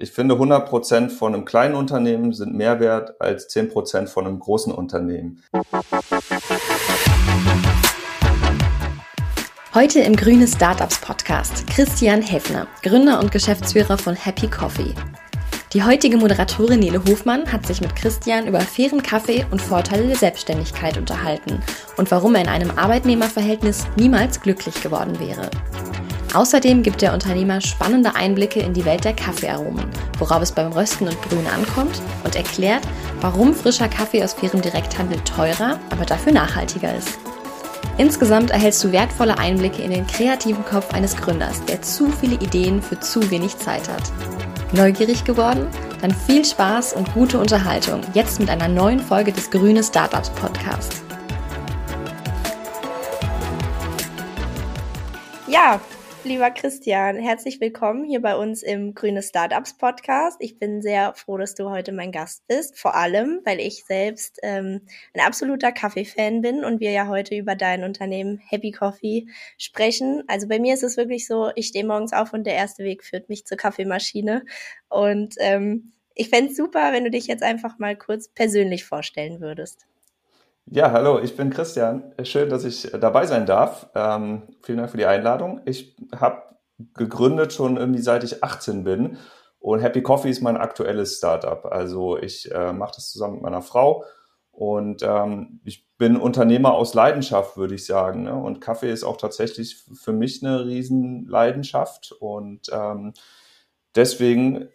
Ich finde, 100 Prozent von einem kleinen Unternehmen sind mehr wert als 10 Prozent von einem großen Unternehmen. Heute im Grüne Startups Podcast Christian Heffner, Gründer und Geschäftsführer von Happy Coffee. Die heutige Moderatorin Nele Hofmann hat sich mit Christian über fairen Kaffee und Vorteile der Selbstständigkeit unterhalten und warum er in einem Arbeitnehmerverhältnis niemals glücklich geworden wäre. Außerdem gibt der Unternehmer spannende Einblicke in die Welt der Kaffeearomen, worauf es beim Rösten und Brühen ankommt und erklärt, warum frischer Kaffee aus fairem Direkthandel teurer, aber dafür nachhaltiger ist. Insgesamt erhältst du wertvolle Einblicke in den kreativen Kopf eines Gründers, der zu viele Ideen für zu wenig Zeit hat. Neugierig geworden? Dann viel Spaß und gute Unterhaltung jetzt mit einer neuen Folge des Grüne Startups Podcast. Ja, lieber Christian, herzlich willkommen hier bei uns im Grüne Startups Podcast. Ich bin sehr froh, dass du heute mein Gast bist, vor allem, weil ich selbst ähm, ein absoluter Kaffee-Fan bin und wir ja heute über dein Unternehmen Happy Coffee sprechen. Also bei mir ist es wirklich so, ich stehe morgens auf und der erste Weg führt mich zur Kaffeemaschine. Und ähm, ich fände es super, wenn du dich jetzt einfach mal kurz persönlich vorstellen würdest. Ja, hallo, ich bin Christian. Schön, dass ich dabei sein darf. Ähm, vielen Dank für die Einladung. Ich habe gegründet schon irgendwie seit ich 18 bin und Happy Coffee ist mein aktuelles Startup. Also ich äh, mache das zusammen mit meiner Frau und ähm, ich bin Unternehmer aus Leidenschaft, würde ich sagen. Ne? Und Kaffee ist auch tatsächlich für mich eine Riesenleidenschaft und ähm, deswegen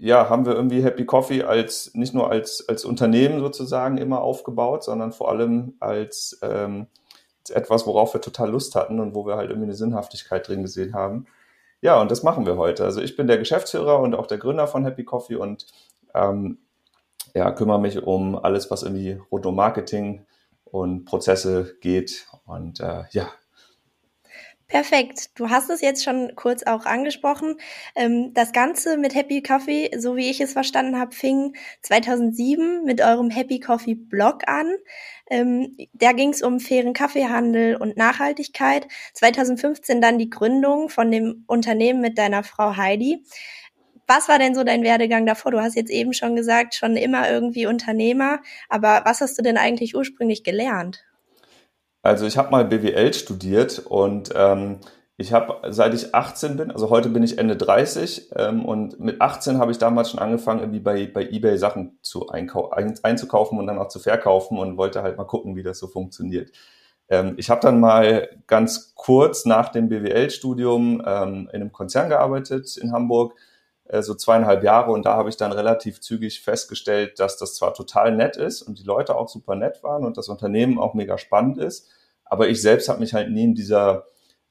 ja, haben wir irgendwie Happy Coffee als nicht nur als, als Unternehmen sozusagen immer aufgebaut, sondern vor allem als, ähm, als etwas, worauf wir total Lust hatten und wo wir halt irgendwie eine Sinnhaftigkeit drin gesehen haben. Ja, und das machen wir heute. Also ich bin der Geschäftsführer und auch der Gründer von Happy Coffee und ähm, ja, kümmere mich um alles, was irgendwie rund um Marketing und Prozesse geht. Und äh, ja, Perfekt. Du hast es jetzt schon kurz auch angesprochen. Ähm, das Ganze mit Happy Coffee, so wie ich es verstanden habe, fing 2007 mit eurem Happy Coffee Blog an. Ähm, da ging es um fairen Kaffeehandel und Nachhaltigkeit. 2015 dann die Gründung von dem Unternehmen mit deiner Frau Heidi. Was war denn so dein Werdegang davor? Du hast jetzt eben schon gesagt, schon immer irgendwie Unternehmer. Aber was hast du denn eigentlich ursprünglich gelernt? Also ich habe mal BWL studiert und ähm, ich habe, seit ich 18 bin, also heute bin ich Ende 30 ähm, und mit 18 habe ich damals schon angefangen, irgendwie bei, bei eBay Sachen zu einkau ein, einzukaufen und dann auch zu verkaufen und wollte halt mal gucken, wie das so funktioniert. Ähm, ich habe dann mal ganz kurz nach dem BWL-Studium ähm, in einem Konzern gearbeitet in Hamburg, so zweieinhalb Jahre und da habe ich dann relativ zügig festgestellt, dass das zwar total nett ist und die Leute auch super nett waren und das Unternehmen auch mega spannend ist, aber ich selbst habe mich halt nie in dieser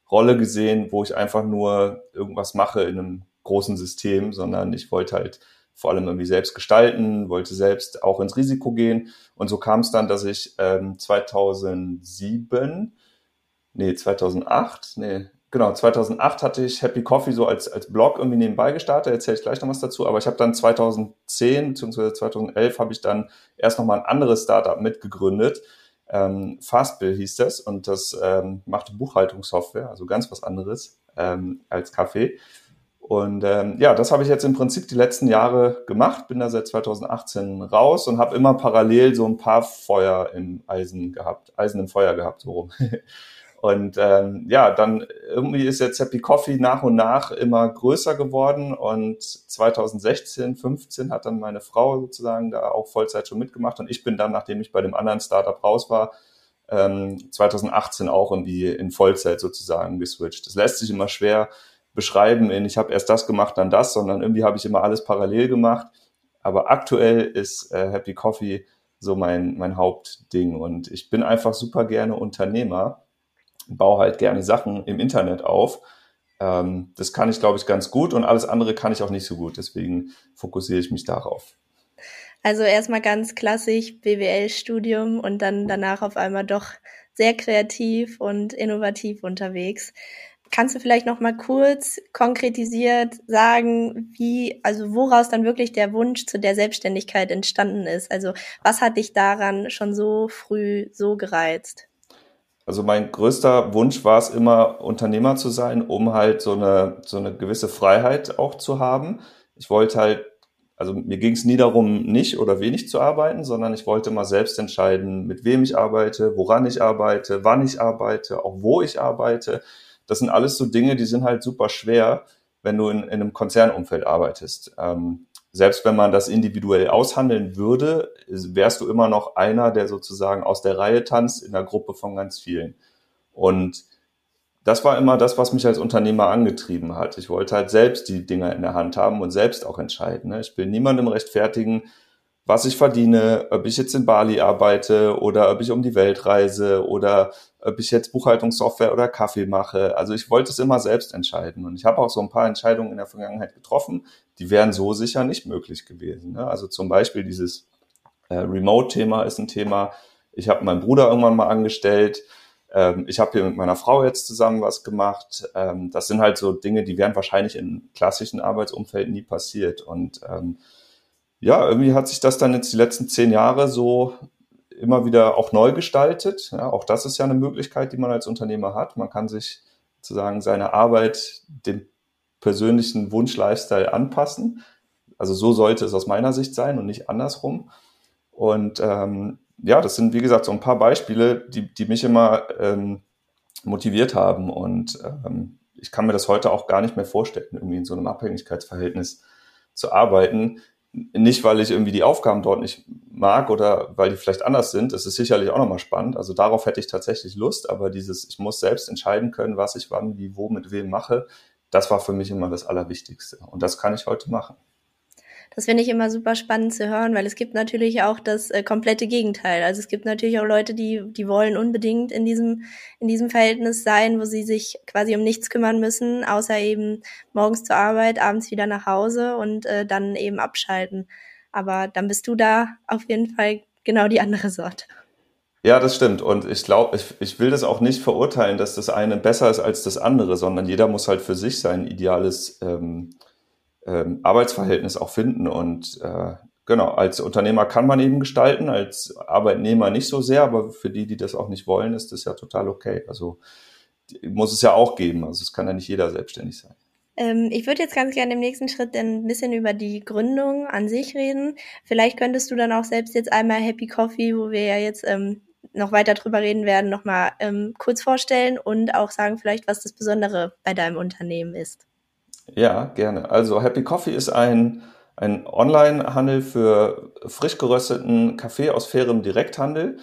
Rolle gesehen, wo ich einfach nur irgendwas mache in einem großen System, sondern ich wollte halt vor allem irgendwie selbst gestalten, wollte selbst auch ins Risiko gehen. Und so kam es dann, dass ich ähm, 2007, nee, 2008, nee, genau, 2008 hatte ich Happy Coffee so als, als Blog irgendwie nebenbei gestartet, erzähle ich gleich noch was dazu, aber ich habe dann 2010 bzw. 2011 habe ich dann erst nochmal ein anderes Startup mitgegründet, ähm, Fastbill hieß das und das ähm, machte Buchhaltungssoftware, also ganz was anderes ähm, als Kaffee. Und ähm, ja, das habe ich jetzt im Prinzip die letzten Jahre gemacht, bin da seit 2018 raus und habe immer parallel so ein paar Feuer im Eisen gehabt, Eisen im Feuer gehabt, so rum. Und ähm, ja, dann irgendwie ist jetzt Happy Coffee nach und nach immer größer geworden und 2016, 15 hat dann meine Frau sozusagen da auch Vollzeit schon mitgemacht und ich bin dann, nachdem ich bei dem anderen Startup raus war, ähm, 2018 auch irgendwie in Vollzeit sozusagen geswitcht. Das lässt sich immer schwer beschreiben in, ich habe erst das gemacht, dann das, sondern irgendwie habe ich immer alles parallel gemacht. Aber aktuell ist äh, Happy Coffee so mein, mein Hauptding und ich bin einfach super gerne Unternehmer baue halt gerne Sachen im Internet auf. Ähm, das kann ich, glaube ich, ganz gut und alles andere kann ich auch nicht so gut. Deswegen fokussiere ich mich darauf. Also erstmal ganz klassisch BWL-Studium und dann danach auf einmal doch sehr kreativ und innovativ unterwegs. Kannst du vielleicht noch mal kurz konkretisiert sagen, wie, also woraus dann wirklich der Wunsch zu der Selbstständigkeit entstanden ist? Also was hat dich daran schon so früh so gereizt? Also mein größter Wunsch war es immer, Unternehmer zu sein, um halt so eine, so eine gewisse Freiheit auch zu haben. Ich wollte halt, also mir ging es nie darum, nicht oder wenig zu arbeiten, sondern ich wollte mal selbst entscheiden, mit wem ich arbeite, woran ich arbeite, wann ich arbeite, auch wo ich arbeite. Das sind alles so Dinge, die sind halt super schwer, wenn du in, in einem Konzernumfeld arbeitest. Ähm, selbst wenn man das individuell aushandeln würde, wärst du immer noch einer, der sozusagen aus der Reihe tanzt in der Gruppe von ganz vielen. Und das war immer das, was mich als Unternehmer angetrieben hat. Ich wollte halt selbst die Dinger in der Hand haben und selbst auch entscheiden. Ne? Ich will niemandem rechtfertigen, was ich verdiene, ob ich jetzt in Bali arbeite oder ob ich um die Welt reise oder ob ich jetzt Buchhaltungssoftware oder Kaffee mache. Also ich wollte es immer selbst entscheiden. Und ich habe auch so ein paar Entscheidungen in der Vergangenheit getroffen, die wären so sicher nicht möglich gewesen. Ne? Also zum Beispiel dieses äh, Remote-Thema ist ein Thema. Ich habe meinen Bruder irgendwann mal angestellt ähm, ich habe hier mit meiner Frau jetzt zusammen was gemacht. Ähm, das sind halt so Dinge, die wären wahrscheinlich in klassischen Arbeitsumfeld nie passiert. Und ähm, ja, irgendwie hat sich das dann jetzt die letzten zehn Jahre so immer wieder auch neu gestaltet. Ja, auch das ist ja eine Möglichkeit, die man als Unternehmer hat. Man kann sich sozusagen seine Arbeit dem persönlichen Wunsch-Lifestyle anpassen. Also so sollte es aus meiner Sicht sein und nicht andersrum. Und ähm, ja, das sind, wie gesagt, so ein paar Beispiele, die, die mich immer ähm, motiviert haben. Und ähm, ich kann mir das heute auch gar nicht mehr vorstellen, irgendwie in so einem Abhängigkeitsverhältnis zu arbeiten. Nicht, weil ich irgendwie die Aufgaben dort nicht mag oder weil die vielleicht anders sind. Das ist sicherlich auch nochmal spannend. Also darauf hätte ich tatsächlich Lust. Aber dieses, ich muss selbst entscheiden können, was ich wann, wie, wo, mit wem mache, das war für mich immer das Allerwichtigste. Und das kann ich heute machen. Das finde ich immer super spannend zu hören, weil es gibt natürlich auch das äh, komplette Gegenteil. Also es gibt natürlich auch Leute, die, die wollen unbedingt in diesem, in diesem Verhältnis sein, wo sie sich quasi um nichts kümmern müssen, außer eben morgens zur Arbeit, abends wieder nach Hause und äh, dann eben abschalten. Aber dann bist du da auf jeden Fall genau die andere Sorte. Ja, das stimmt. Und ich glaube, ich, ich will das auch nicht verurteilen, dass das eine besser ist als das andere, sondern jeder muss halt für sich sein ideales ähm, ähm, Arbeitsverhältnis auch finden. Und äh, genau, als Unternehmer kann man eben gestalten, als Arbeitnehmer nicht so sehr, aber für die, die das auch nicht wollen, ist das ja total okay. Also muss es ja auch geben. Also es kann ja nicht jeder selbstständig sein. Ähm, ich würde jetzt ganz gerne im nächsten Schritt ein bisschen über die Gründung an sich reden. Vielleicht könntest du dann auch selbst jetzt einmal Happy Coffee, wo wir ja jetzt ähm, noch weiter drüber reden werden, nochmal ähm, kurz vorstellen und auch sagen vielleicht, was das Besondere bei deinem Unternehmen ist. Ja, gerne. Also Happy Coffee ist ein, ein Online-Handel für frisch gerösteten Kaffee aus fairem Direkthandel.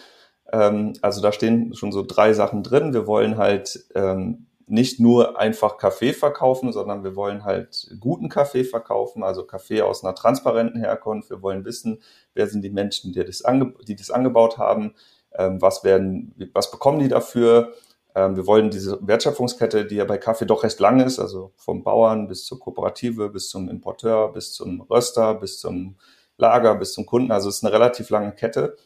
Ähm, also da stehen schon so drei Sachen drin. Wir wollen halt ähm, nicht nur einfach Kaffee verkaufen, sondern wir wollen halt guten Kaffee verkaufen, also Kaffee aus einer transparenten Herkunft. Wir wollen wissen, wer sind die Menschen, die das, ange die das angebaut haben, was werden, was bekommen die dafür, ähm, wir wollen diese Wertschöpfungskette, die ja bei Kaffee doch recht lang ist, also vom Bauern bis zur Kooperative, bis zum Importeur, bis zum Röster, bis zum Lager, bis zum Kunden. Also es ist eine relativ lange Kette.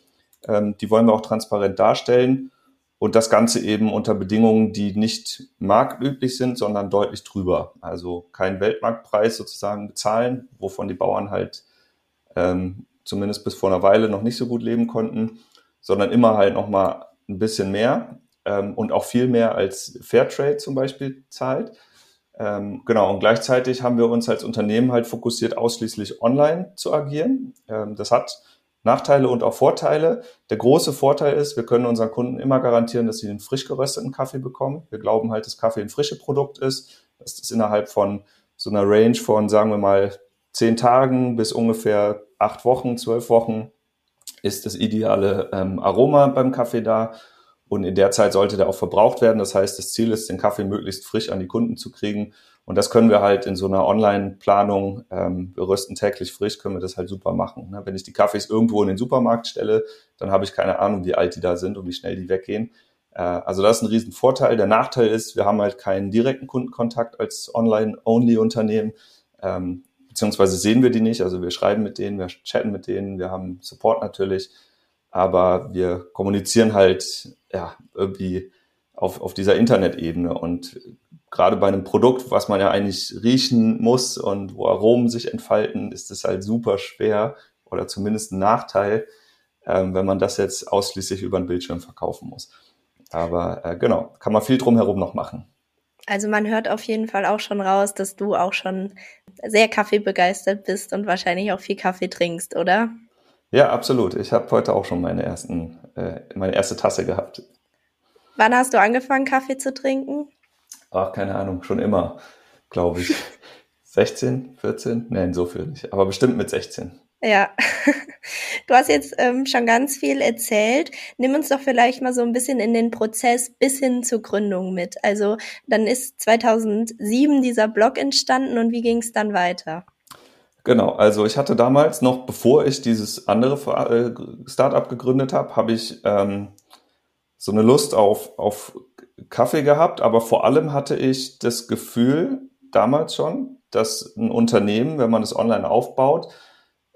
Ähm, die wollen wir auch transparent darstellen. Und das Ganze eben unter Bedingungen, die nicht marktüblich sind, sondern deutlich drüber. Also keinen Weltmarktpreis sozusagen bezahlen, wovon die Bauern halt ähm, zumindest bis vor einer Weile noch nicht so gut leben konnten, sondern immer halt nochmal ein bisschen mehr ähm, und auch viel mehr als Fairtrade zum Beispiel zahlt. Ähm, genau, und gleichzeitig haben wir uns als Unternehmen halt fokussiert, ausschließlich online zu agieren. Ähm, das hat Nachteile und auch Vorteile. Der große Vorteil ist, wir können unseren Kunden immer garantieren, dass sie einen frisch gerösteten Kaffee bekommen. Wir glauben halt, dass Kaffee ein frisches Produkt ist, dass das innerhalb von so einer Range von, sagen wir mal, zehn Tagen bis ungefähr acht Wochen, zwölf Wochen ist das ideale ähm, Aroma beim Kaffee da. Und in der Zeit sollte der auch verbraucht werden. Das heißt, das Ziel ist, den Kaffee möglichst frisch an die Kunden zu kriegen. Und das können wir halt in so einer Online-Planung, ähm, wir rösten täglich frisch, können wir das halt super machen. Ne? Wenn ich die Kaffees irgendwo in den Supermarkt stelle, dann habe ich keine Ahnung, wie alt die da sind und wie schnell die weggehen. Äh, also das ist ein Riesenvorteil. Der Nachteil ist, wir haben halt keinen direkten Kundenkontakt als Online-Only-Unternehmen. Ähm, beziehungsweise sehen wir die nicht. Also wir schreiben mit denen, wir chatten mit denen, wir haben Support natürlich aber wir kommunizieren halt ja irgendwie auf, auf dieser Internetebene und gerade bei einem Produkt, was man ja eigentlich riechen muss und wo Aromen sich entfalten, ist es halt super schwer oder zumindest ein Nachteil, ähm, wenn man das jetzt ausschließlich über den Bildschirm verkaufen muss. Aber äh, genau, kann man viel drumherum noch machen. Also man hört auf jeden Fall auch schon raus, dass du auch schon sehr kaffeebegeistert bist und wahrscheinlich auch viel Kaffee trinkst, oder? Ja, absolut. Ich habe heute auch schon meine ersten, äh, meine erste Tasse gehabt. Wann hast du angefangen, Kaffee zu trinken? Ach, keine Ahnung, schon immer, glaube ich. 16, 14? Nein, so viel nicht. Aber bestimmt mit 16. Ja, du hast jetzt ähm, schon ganz viel erzählt. Nimm uns doch vielleicht mal so ein bisschen in den Prozess bis hin zur Gründung mit. Also dann ist 2007 dieser Blog entstanden und wie ging es dann weiter? Genau, also ich hatte damals noch, bevor ich dieses andere äh, Startup gegründet habe, habe ich ähm, so eine Lust auf, auf Kaffee gehabt, aber vor allem hatte ich das Gefühl damals schon, dass ein Unternehmen, wenn man es online aufbaut,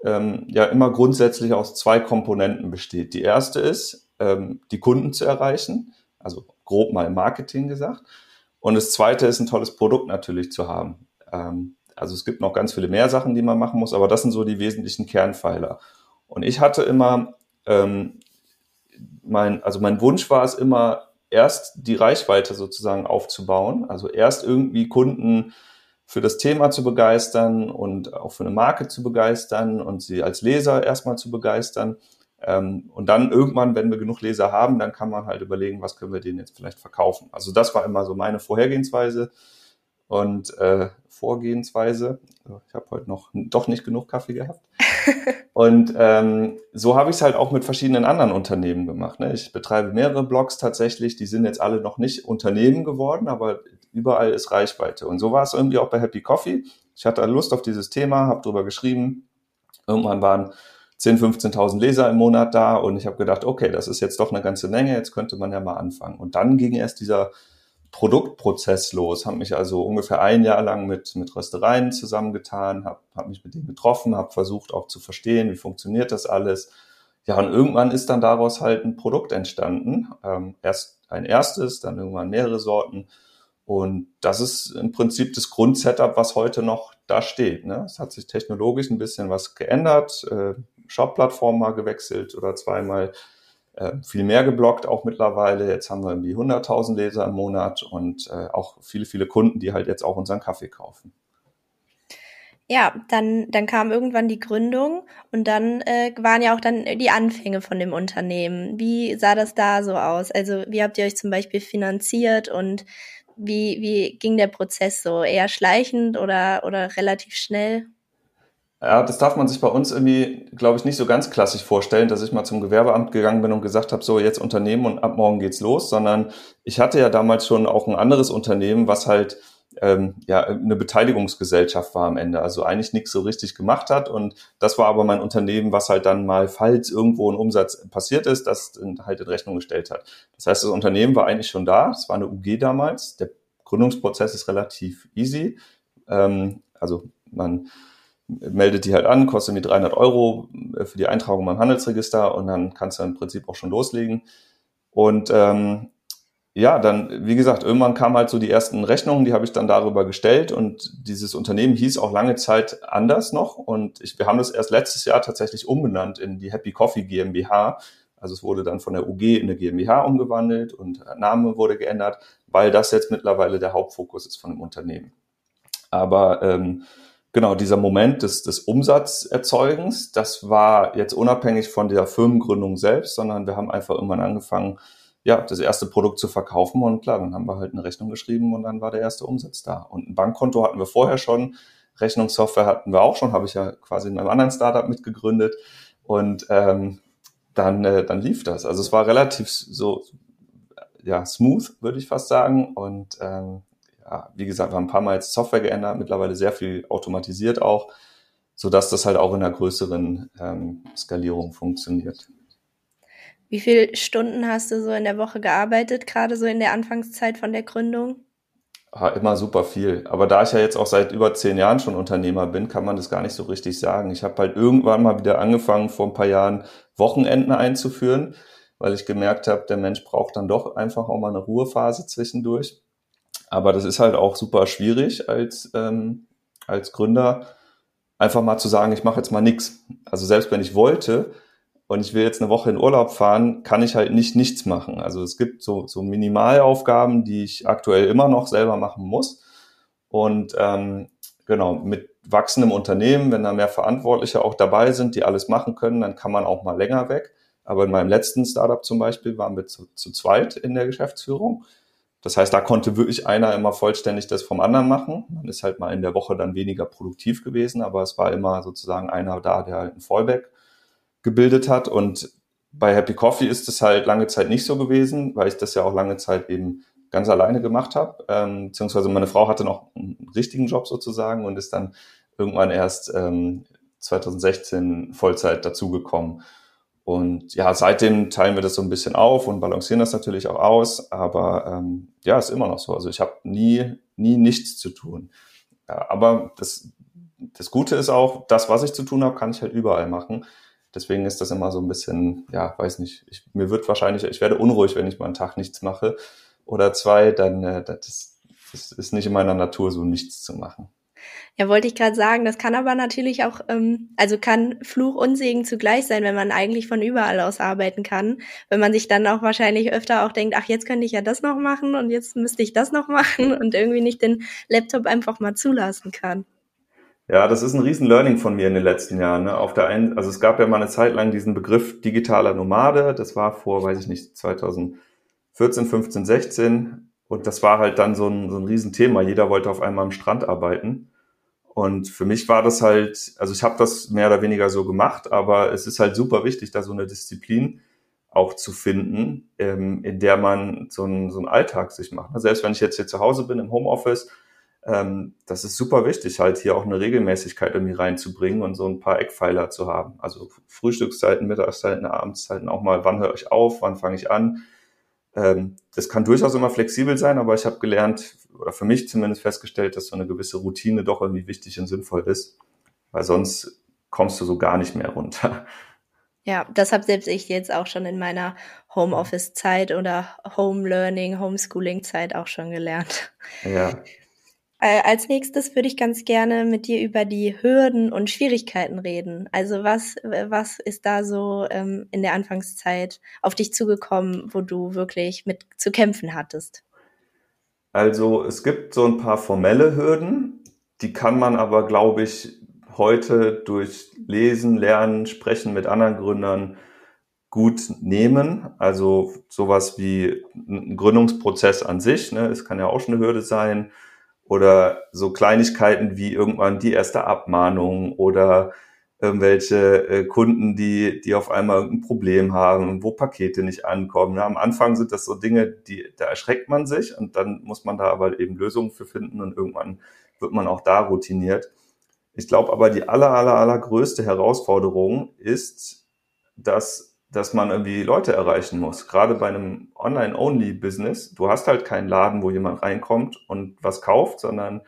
ähm, ja immer grundsätzlich aus zwei Komponenten besteht. Die erste ist, ähm, die Kunden zu erreichen, also grob mal Marketing gesagt. Und das zweite ist, ein tolles Produkt natürlich zu haben. Ähm, also es gibt noch ganz viele mehr Sachen, die man machen muss, aber das sind so die wesentlichen Kernpfeiler. Und ich hatte immer, ähm, mein, also mein Wunsch war es immer, erst die Reichweite sozusagen aufzubauen, also erst irgendwie Kunden für das Thema zu begeistern und auch für eine Marke zu begeistern und sie als Leser erstmal zu begeistern. Ähm, und dann irgendwann, wenn wir genug Leser haben, dann kann man halt überlegen, was können wir denen jetzt vielleicht verkaufen. Also das war immer so meine Vorhergehensweise und äh, Vorgehensweise. Ich habe heute noch doch nicht genug Kaffee gehabt. und ähm, so habe ich es halt auch mit verschiedenen anderen Unternehmen gemacht. Ne? Ich betreibe mehrere Blogs tatsächlich, die sind jetzt alle noch nicht Unternehmen geworden, aber überall ist Reichweite. Und so war es irgendwie auch bei Happy Coffee. Ich hatte Lust auf dieses Thema, habe drüber geschrieben. Irgendwann waren 10.000, 15.000 Leser im Monat da und ich habe gedacht, okay, das ist jetzt doch eine ganze Menge, jetzt könnte man ja mal anfangen. Und dann ging erst dieser Produktprozess los, habe mich also ungefähr ein Jahr lang mit, mit Röstereien zusammengetan, habe hab mich mit denen getroffen, habe versucht auch zu verstehen, wie funktioniert das alles. Ja, und irgendwann ist dann daraus halt ein Produkt entstanden. Ähm, erst ein erstes, dann irgendwann mehrere Sorten. Und das ist im Prinzip das Grundsetup, was heute noch da steht. Ne? Es hat sich technologisch ein bisschen was geändert, äh, Shop-Plattform mal gewechselt oder zweimal, äh, viel mehr geblockt auch mittlerweile. Jetzt haben wir irgendwie 100.000 Leser im Monat und äh, auch viele, viele Kunden, die halt jetzt auch unseren Kaffee kaufen. Ja, dann, dann kam irgendwann die Gründung und dann äh, waren ja auch dann die Anfänge von dem Unternehmen. Wie sah das da so aus? Also wie habt ihr euch zum Beispiel finanziert und wie, wie ging der Prozess so? Eher schleichend oder, oder relativ schnell? Ja, das darf man sich bei uns irgendwie, glaube ich, nicht so ganz klassisch vorstellen, dass ich mal zum Gewerbeamt gegangen bin und gesagt habe, so jetzt Unternehmen und ab morgen geht's los, sondern ich hatte ja damals schon auch ein anderes Unternehmen, was halt ähm, ja eine Beteiligungsgesellschaft war am Ende, also eigentlich nichts so richtig gemacht hat. Und das war aber mein Unternehmen, was halt dann mal, falls irgendwo ein Umsatz passiert ist, das halt in Rechnung gestellt hat. Das heißt, das Unternehmen war eigentlich schon da, es war eine UG damals, der Gründungsprozess ist relativ easy, ähm, also man meldet die halt an, kostet mir 300 Euro äh, für die Eintragung beim Handelsregister und dann kannst du im Prinzip auch schon loslegen. Und ähm, ja, dann, wie gesagt, irgendwann kamen halt so die ersten Rechnungen, die habe ich dann darüber gestellt und dieses Unternehmen hieß auch lange Zeit anders noch und ich, wir haben das erst letztes Jahr tatsächlich umbenannt in die Happy Coffee GmbH. Also es wurde dann von der UG in eine GmbH umgewandelt und der Name wurde geändert, weil das jetzt mittlerweile der Hauptfokus ist von dem Unternehmen. Aber ähm, genau, dieser Moment des, des Umsatzerzeugens, das war jetzt unabhängig von der Firmengründung selbst, sondern wir haben einfach irgendwann angefangen, ja, das erste Produkt zu verkaufen und klar, dann haben wir halt eine Rechnung geschrieben und dann war der erste Umsatz da. Und ein Bankkonto hatten wir vorher schon, Rechnungssoftware hatten wir auch schon, habe ich ja quasi in einem anderen Startup mitgegründet und ähm, dann, äh, dann lief das. Also es war relativ so ja smooth, würde ich fast sagen und ähm, ja, wie gesagt, wir haben ein paar Mal jetzt Software geändert, mittlerweile sehr viel automatisiert auch, so dass das halt auch in einer größeren ähm, Skalierung funktioniert. Wie viele Stunden hast du so in der Woche gearbeitet, gerade so in der Anfangszeit von der Gründung? Ah, immer super viel. Aber da ich ja jetzt auch seit über zehn Jahren schon Unternehmer bin, kann man das gar nicht so richtig sagen. Ich habe halt irgendwann mal wieder angefangen, vor ein paar Jahren Wochenenden einzuführen, weil ich gemerkt habe, der Mensch braucht dann doch einfach auch mal eine Ruhephase zwischendurch. Aber das ist halt auch super schwierig als, ähm, als Gründer, einfach mal zu sagen, ich mache jetzt mal nichts. Also selbst wenn ich wollte, und ich will jetzt eine Woche in Urlaub fahren, kann ich halt nicht nichts machen. Also es gibt so, so Minimalaufgaben, die ich aktuell immer noch selber machen muss. Und ähm, genau, mit wachsendem Unternehmen, wenn da mehr Verantwortliche auch dabei sind, die alles machen können, dann kann man auch mal länger weg. Aber in meinem letzten Startup zum Beispiel waren wir zu, zu zweit in der Geschäftsführung. Das heißt, da konnte wirklich einer immer vollständig das vom anderen machen. Man ist halt mal in der Woche dann weniger produktiv gewesen, aber es war immer sozusagen einer da, der halt ein Fallback gebildet hat. Und bei Happy Coffee ist es halt lange Zeit nicht so gewesen, weil ich das ja auch lange Zeit eben ganz alleine gemacht habe. Ähm, beziehungsweise meine Frau hatte noch einen richtigen Job sozusagen und ist dann irgendwann erst ähm, 2016 Vollzeit dazugekommen. Und ja, seitdem teilen wir das so ein bisschen auf und balancieren das natürlich auch aus. Aber ähm, ja, ist immer noch so. Also ich habe nie, nie nichts zu tun. Ja, aber das, das Gute ist auch, das, was ich zu tun habe, kann ich halt überall machen. Deswegen ist das immer so ein bisschen, ja, weiß nicht, ich, mir wird wahrscheinlich, ich werde unruhig, wenn ich mal einen Tag nichts mache oder zwei, dann äh, das, das ist nicht in meiner Natur, so nichts zu machen. Ja, wollte ich gerade sagen, das kann aber natürlich auch, ähm, also kann Fluch und Segen zugleich sein, wenn man eigentlich von überall aus arbeiten kann. Wenn man sich dann auch wahrscheinlich öfter auch denkt, ach, jetzt könnte ich ja das noch machen und jetzt müsste ich das noch machen und irgendwie nicht den Laptop einfach mal zulassen kann. Ja, das ist ein riesen Learning von mir in den letzten Jahren. Ne? Auf der einen, also es gab ja mal eine Zeit lang diesen Begriff digitaler Nomade. Das war vor, weiß ich nicht, 2014, 15, 16. Und das war halt dann so ein, so ein Riesenthema. Jeder wollte auf einmal am Strand arbeiten. Und für mich war das halt, also ich habe das mehr oder weniger so gemacht, aber es ist halt super wichtig, da so eine Disziplin auch zu finden, ähm, in der man so einen, so einen Alltag sich macht. Also selbst wenn ich jetzt hier zu Hause bin im Homeoffice, ähm, das ist super wichtig, halt hier auch eine Regelmäßigkeit irgendwie reinzubringen und so ein paar Eckpfeiler zu haben. Also Frühstückszeiten, Mittagszeiten, Abendszeiten auch mal, wann höre ich auf, wann fange ich an, ähm, das kann durchaus immer flexibel sein, aber ich habe gelernt, oder für mich zumindest festgestellt, dass so eine gewisse Routine doch irgendwie wichtig und sinnvoll ist, weil sonst kommst du so gar nicht mehr runter. Ja, das habe selbst ich jetzt auch schon in meiner Homeoffice-Zeit oder Home-Learning, Homeschooling-Zeit auch schon gelernt. Ja. Äh, als nächstes würde ich ganz gerne mit dir über die Hürden und Schwierigkeiten reden. Also was, was ist da so ähm, in der Anfangszeit auf dich zugekommen, wo du wirklich mit zu kämpfen hattest? Also es gibt so ein paar formelle Hürden, die kann man aber, glaube ich, heute durch Lesen, Lernen, Sprechen mit anderen Gründern gut nehmen. Also sowas wie ein Gründungsprozess an sich, ne, es kann ja auch schon eine Hürde sein oder so Kleinigkeiten wie irgendwann die erste Abmahnung oder irgendwelche äh, Kunden, die, die auf einmal irgendein Problem haben, wo Pakete nicht ankommen. Ja, am Anfang sind das so Dinge, die, da erschreckt man sich und dann muss man da aber eben Lösungen für finden und irgendwann wird man auch da routiniert. Ich glaube aber, die aller, aller, allergrößte Herausforderung ist, dass dass man irgendwie Leute erreichen muss. Gerade bei einem Online-Only-Business. Du hast halt keinen Laden, wo jemand reinkommt und was kauft, sondern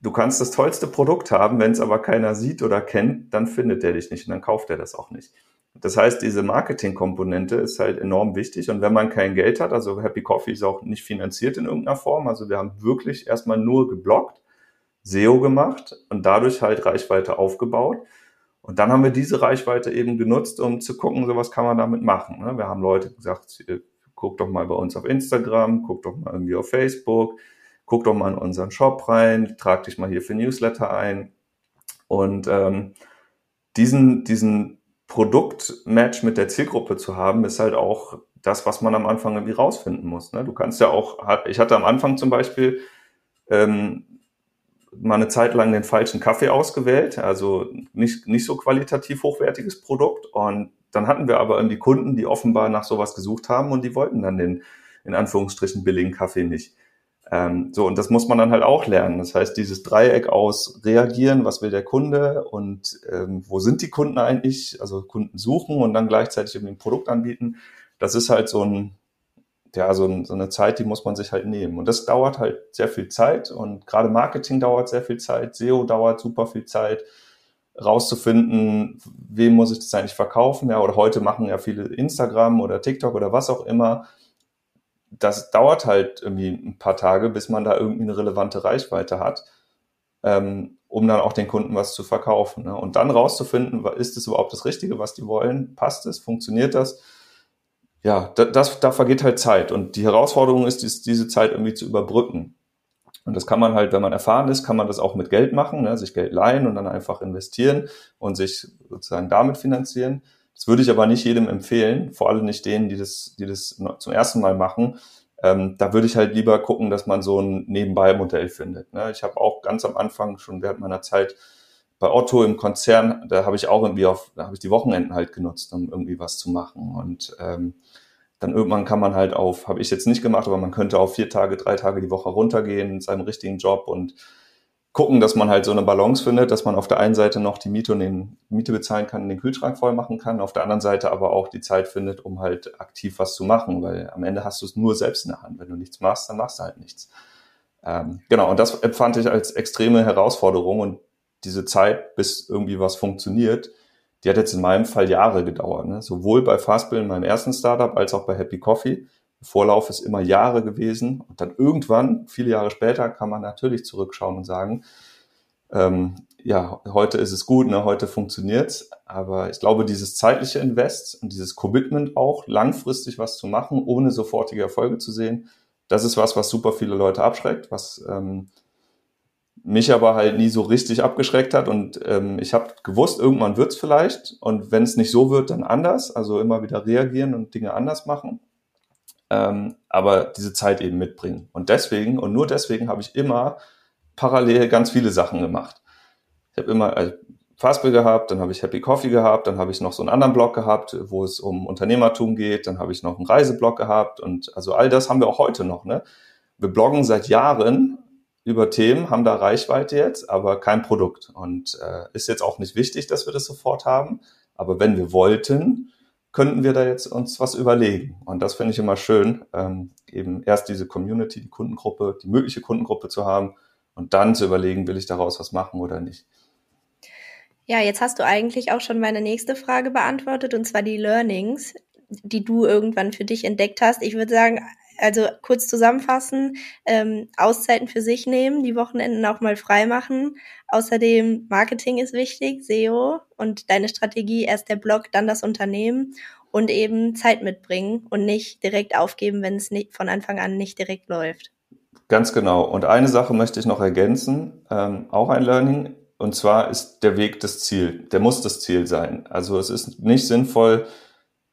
du kannst das tollste Produkt haben, wenn es aber keiner sieht oder kennt, dann findet der dich nicht und dann kauft er das auch nicht. Das heißt, diese Marketing-Komponente ist halt enorm wichtig. Und wenn man kein Geld hat, also Happy Coffee ist auch nicht finanziert in irgendeiner Form. Also wir haben wirklich erstmal nur geblockt, SEO gemacht und dadurch halt Reichweite aufgebaut. Und dann haben wir diese Reichweite eben genutzt, um zu gucken, so was kann man damit machen. Ne? Wir haben Leute gesagt, guck doch mal bei uns auf Instagram, guck doch mal irgendwie auf Facebook, guck doch mal in unseren Shop rein, trag dich mal hier für Newsletter ein. Und ähm, diesen, diesen Produktmatch mit der Zielgruppe zu haben, ist halt auch das, was man am Anfang irgendwie rausfinden muss. Ne? Du kannst ja auch, ich hatte am Anfang zum Beispiel ähm, mal eine Zeit lang den falschen Kaffee ausgewählt, also nicht, nicht so qualitativ hochwertiges Produkt. Und dann hatten wir aber irgendwie Kunden, die offenbar nach sowas gesucht haben und die wollten dann den, in Anführungsstrichen, billigen Kaffee nicht. Ähm, so, und das muss man dann halt auch lernen. Das heißt, dieses Dreieck aus reagieren, was will der Kunde und ähm, wo sind die Kunden eigentlich, also Kunden suchen und dann gleichzeitig irgendwie ein Produkt anbieten, das ist halt so ein, ja, so, so eine Zeit, die muss man sich halt nehmen. Und das dauert halt sehr viel Zeit und gerade Marketing dauert sehr viel Zeit, SEO dauert super viel Zeit, rauszufinden, wem muss ich das eigentlich verkaufen, ja, oder heute machen ja viele Instagram oder TikTok oder was auch immer. Das dauert halt irgendwie ein paar Tage, bis man da irgendwie eine relevante Reichweite hat. Ähm, um dann auch den Kunden was zu verkaufen. Ne? Und dann rauszufinden, ist es überhaupt das Richtige, was die wollen? Passt es? Funktioniert das? Ja, da, das, da vergeht halt Zeit. Und die Herausforderung ist, ist, diese Zeit irgendwie zu überbrücken. Und das kann man halt, wenn man erfahren ist, kann man das auch mit Geld machen, ne? sich Geld leihen und dann einfach investieren und sich sozusagen damit finanzieren. Das würde ich aber nicht jedem empfehlen, vor allem nicht denen, die das, die das zum ersten Mal machen. Ähm, da würde ich halt lieber gucken, dass man so ein Nebenbei-Modell findet. Ne? Ich habe auch ganz am Anfang schon während meiner Zeit bei Otto im Konzern, da habe ich auch irgendwie auf, da habe ich die Wochenenden halt genutzt, um irgendwie was zu machen. Und ähm, dann irgendwann kann man halt auf, habe ich jetzt nicht gemacht, aber man könnte auf vier Tage, drei Tage die Woche runtergehen in seinem richtigen Job und gucken, dass man halt so eine Balance findet, dass man auf der einen Seite noch die Miete und den Miete bezahlen kann, den Kühlschrank voll machen kann, auf der anderen Seite aber auch die Zeit findet, um halt aktiv was zu machen, weil am Ende hast du es nur selbst in der Hand. Wenn du nichts machst, dann machst du halt nichts. Ähm, genau, und das empfand ich als extreme Herausforderung und diese Zeit, bis irgendwie was funktioniert, die hat jetzt in meinem Fall Jahre gedauert. Ne? Sowohl bei Fastbill in meinem ersten Startup als auch bei Happy Coffee. Der Vorlauf ist immer Jahre gewesen. Und dann irgendwann, viele Jahre später, kann man natürlich zurückschauen und sagen, ähm, ja, heute ist es gut, ne, heute funktioniert's. Aber ich glaube, dieses zeitliche Invest und dieses Commitment auch, langfristig was zu machen, ohne sofortige Erfolge zu sehen, das ist was, was super viele Leute abschreckt, was ähm, mich aber halt nie so richtig abgeschreckt hat und ähm, ich habe gewusst, irgendwann wird's vielleicht und wenn es nicht so wird, dann anders, also immer wieder reagieren und Dinge anders machen, ähm, aber diese Zeit eben mitbringen und deswegen und nur deswegen habe ich immer parallel ganz viele Sachen gemacht. Ich habe immer also Fastbill gehabt, dann habe ich Happy Coffee gehabt, dann habe ich noch so einen anderen Blog gehabt, wo es um Unternehmertum geht, dann habe ich noch einen Reiseblog gehabt und also all das haben wir auch heute noch. Ne? Wir bloggen seit Jahren über Themen, haben da Reichweite jetzt, aber kein Produkt. Und äh, ist jetzt auch nicht wichtig, dass wir das sofort haben. Aber wenn wir wollten, könnten wir da jetzt uns was überlegen. Und das finde ich immer schön, ähm, eben erst diese Community, die Kundengruppe, die mögliche Kundengruppe zu haben und dann zu überlegen, will ich daraus was machen oder nicht. Ja, jetzt hast du eigentlich auch schon meine nächste Frage beantwortet, und zwar die Learnings, die du irgendwann für dich entdeckt hast. Ich würde sagen, also kurz zusammenfassen, ähm, Auszeiten für sich nehmen, die Wochenenden auch mal frei machen. Außerdem Marketing ist wichtig, SEO und deine Strategie, erst der Blog, dann das Unternehmen und eben Zeit mitbringen und nicht direkt aufgeben, wenn es nicht, von Anfang an nicht direkt läuft. Ganz genau. Und eine Sache möchte ich noch ergänzen, ähm, auch ein Learning, und zwar ist der Weg das Ziel. Der muss das Ziel sein. Also es ist nicht sinnvoll,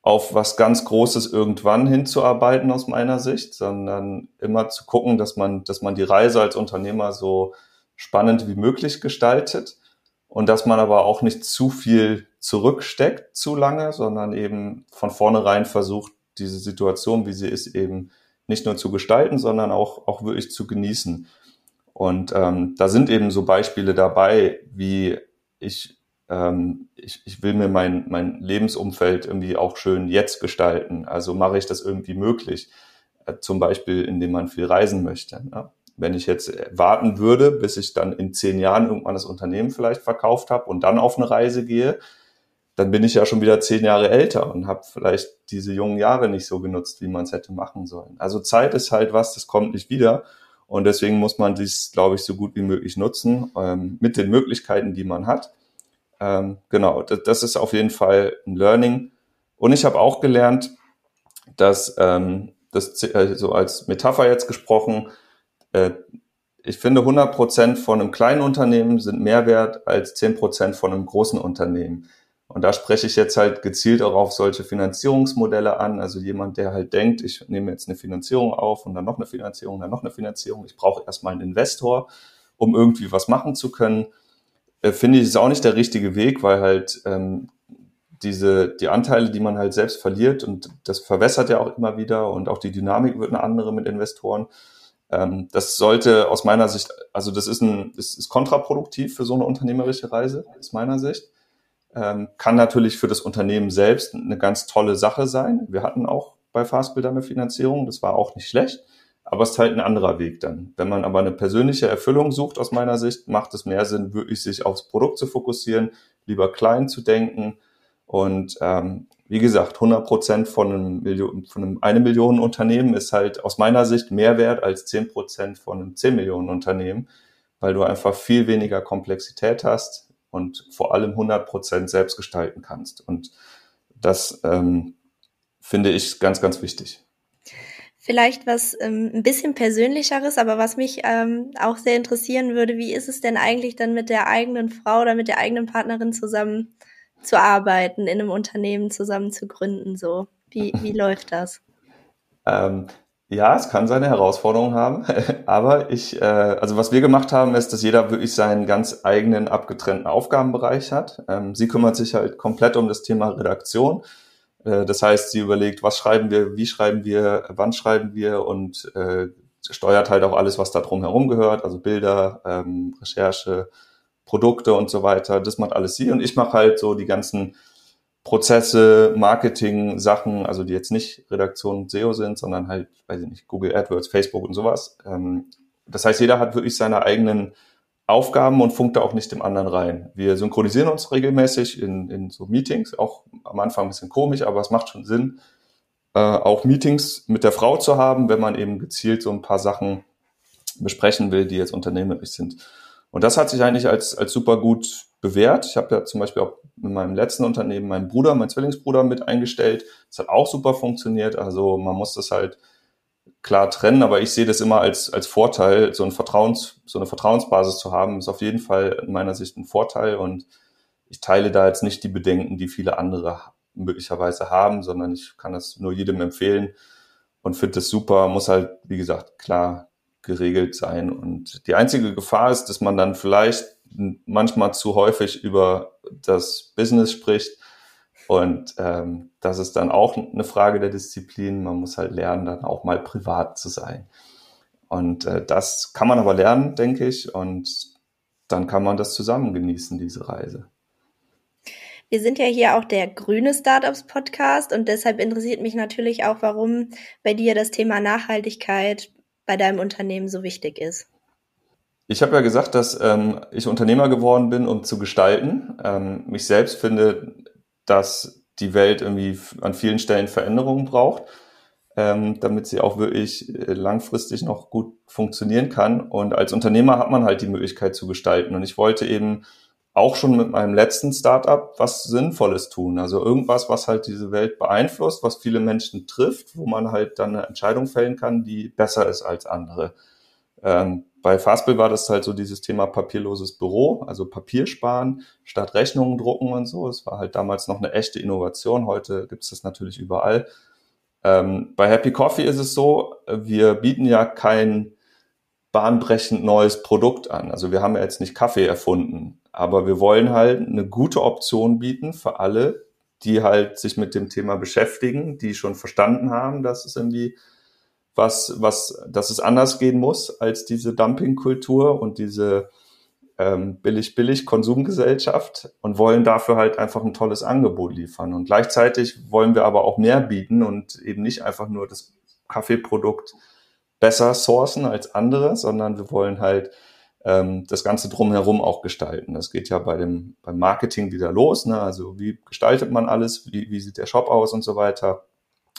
auf was ganz Großes irgendwann hinzuarbeiten aus meiner Sicht, sondern immer zu gucken, dass man, dass man die Reise als Unternehmer so spannend wie möglich gestaltet und dass man aber auch nicht zu viel zurücksteckt zu lange, sondern eben von vornherein versucht, diese Situation, wie sie ist, eben nicht nur zu gestalten, sondern auch, auch wirklich zu genießen. Und ähm, da sind eben so Beispiele dabei, wie ich ähm, ich, ich will mir mein, mein Lebensumfeld irgendwie auch schön jetzt gestalten. Also mache ich das irgendwie möglich. Äh, zum Beispiel, indem man viel reisen möchte. Ne? Wenn ich jetzt warten würde, bis ich dann in zehn Jahren irgendwann das Unternehmen vielleicht verkauft habe und dann auf eine Reise gehe, dann bin ich ja schon wieder zehn Jahre älter und habe vielleicht diese jungen Jahre nicht so genutzt, wie man es hätte machen sollen. Also Zeit ist halt was, das kommt nicht wieder. Und deswegen muss man dies, glaube ich, so gut wie möglich nutzen, ähm, mit den Möglichkeiten, die man hat. Ähm, genau, das, das, ist auf jeden Fall ein Learning. Und ich habe auch gelernt, dass ähm, das äh, so als Metapher jetzt gesprochen, äh, ich finde 100 Prozent von einem kleinen Unternehmen sind mehr wert als 10 Prozent von einem großen Unternehmen. Und da spreche ich jetzt halt gezielt auch auf solche Finanzierungsmodelle an. Also jemand, der halt denkt, ich nehme jetzt eine Finanzierung auf und dann noch eine Finanzierung, dann noch eine Finanzierung. Ich brauche erstmal einen Investor, um irgendwie was machen zu können finde ich, ist auch nicht der richtige Weg, weil halt ähm, diese, die Anteile, die man halt selbst verliert und das verwässert ja auch immer wieder und auch die Dynamik wird eine andere mit Investoren. Ähm, das sollte aus meiner Sicht, also das ist ein, ist, ist kontraproduktiv für so eine unternehmerische Reise, aus meiner Sicht. Ähm, kann natürlich für das Unternehmen selbst eine ganz tolle Sache sein. Wir hatten auch bei Fastbuilder eine Finanzierung, das war auch nicht schlecht. Aber es ist halt ein anderer Weg dann. Wenn man aber eine persönliche Erfüllung sucht, aus meiner Sicht, macht es mehr Sinn, wirklich sich aufs Produkt zu fokussieren, lieber klein zu denken. Und ähm, wie gesagt, 100 Prozent von einem, Million, von einem eine Million Unternehmen ist halt aus meiner Sicht mehr wert als 10 Prozent von einem 10 Millionen Unternehmen, weil du einfach viel weniger Komplexität hast und vor allem 100 Prozent selbst gestalten kannst. Und das ähm, finde ich ganz, ganz wichtig. Vielleicht was ähm, ein bisschen persönlicheres, aber was mich ähm, auch sehr interessieren würde, wie ist es denn eigentlich dann mit der eigenen Frau oder mit der eigenen Partnerin zusammen zu arbeiten, in einem Unternehmen zusammen zu gründen? So, wie, wie läuft das? Ähm, ja, es kann seine Herausforderungen haben, aber ich, äh, also was wir gemacht haben, ist, dass jeder wirklich seinen ganz eigenen abgetrennten Aufgabenbereich hat. Ähm, sie kümmert sich halt komplett um das Thema Redaktion das heißt, sie überlegt, was schreiben wir, wie schreiben wir, wann schreiben wir und äh, steuert halt auch alles, was da drum herum gehört, also Bilder, ähm, Recherche, Produkte und so weiter. Das macht alles sie und ich mache halt so die ganzen Prozesse, Marketing, Sachen, also die jetzt nicht Redaktion SEO sind, sondern halt, weiß ich nicht, Google AdWords, Facebook und sowas. Ähm, das heißt, jeder hat wirklich seine eigenen Aufgaben und funkt da auch nicht dem anderen rein. Wir synchronisieren uns regelmäßig in, in so Meetings, auch am Anfang ein bisschen komisch, aber es macht schon Sinn, äh, auch Meetings mit der Frau zu haben, wenn man eben gezielt so ein paar Sachen besprechen will, die jetzt unternehmerisch sind. Und das hat sich eigentlich als, als super gut bewährt. Ich habe ja zum Beispiel auch in meinem letzten Unternehmen meinen Bruder, meinen Zwillingsbruder mit eingestellt. Das hat auch super funktioniert. Also man muss das halt klar trennen, aber ich sehe das immer als, als Vorteil, so, ein Vertrauens, so eine Vertrauensbasis zu haben, ist auf jeden Fall in meiner Sicht ein Vorteil und ich teile da jetzt nicht die Bedenken, die viele andere möglicherweise haben, sondern ich kann das nur jedem empfehlen und finde das super, muss halt, wie gesagt, klar geregelt sein. Und die einzige Gefahr ist, dass man dann vielleicht manchmal zu häufig über das Business spricht und ähm, das ist dann auch eine Frage der Disziplin. Man muss halt lernen, dann auch mal privat zu sein. Und äh, das kann man aber lernen, denke ich. Und dann kann man das zusammen genießen, diese Reise. Wir sind ja hier auch der grüne Startups Podcast und deshalb interessiert mich natürlich auch, warum bei dir das Thema Nachhaltigkeit bei deinem Unternehmen so wichtig ist. Ich habe ja gesagt, dass ähm, ich Unternehmer geworden bin, um zu gestalten. Ähm, mich selbst finde dass die Welt irgendwie an vielen Stellen Veränderungen braucht, ähm, damit sie auch wirklich äh, langfristig noch gut funktionieren kann. Und als Unternehmer hat man halt die Möglichkeit zu gestalten. Und ich wollte eben auch schon mit meinem letzten Startup was Sinnvolles tun. Also irgendwas, was halt diese Welt beeinflusst, was viele Menschen trifft, wo man halt dann eine Entscheidung fällen kann, die besser ist als andere. Ähm, bei Fastbill war das halt so dieses Thema papierloses Büro, also Papier sparen statt Rechnungen drucken und so. Es war halt damals noch eine echte Innovation. Heute gibt es das natürlich überall. Ähm, bei Happy Coffee ist es so, wir bieten ja kein bahnbrechend neues Produkt an. Also wir haben ja jetzt nicht Kaffee erfunden, aber wir wollen halt eine gute Option bieten für alle, die halt sich mit dem Thema beschäftigen, die schon verstanden haben, dass es irgendwie was, was, dass es anders gehen muss als diese Dumpingkultur und diese ähm, billig-billig-Konsumgesellschaft und wollen dafür halt einfach ein tolles Angebot liefern. Und gleichzeitig wollen wir aber auch mehr bieten und eben nicht einfach nur das Kaffeeprodukt besser sourcen als andere, sondern wir wollen halt ähm, das Ganze drumherum auch gestalten. Das geht ja bei dem beim Marketing wieder los. Ne? Also wie gestaltet man alles? Wie, wie sieht der Shop aus und so weiter?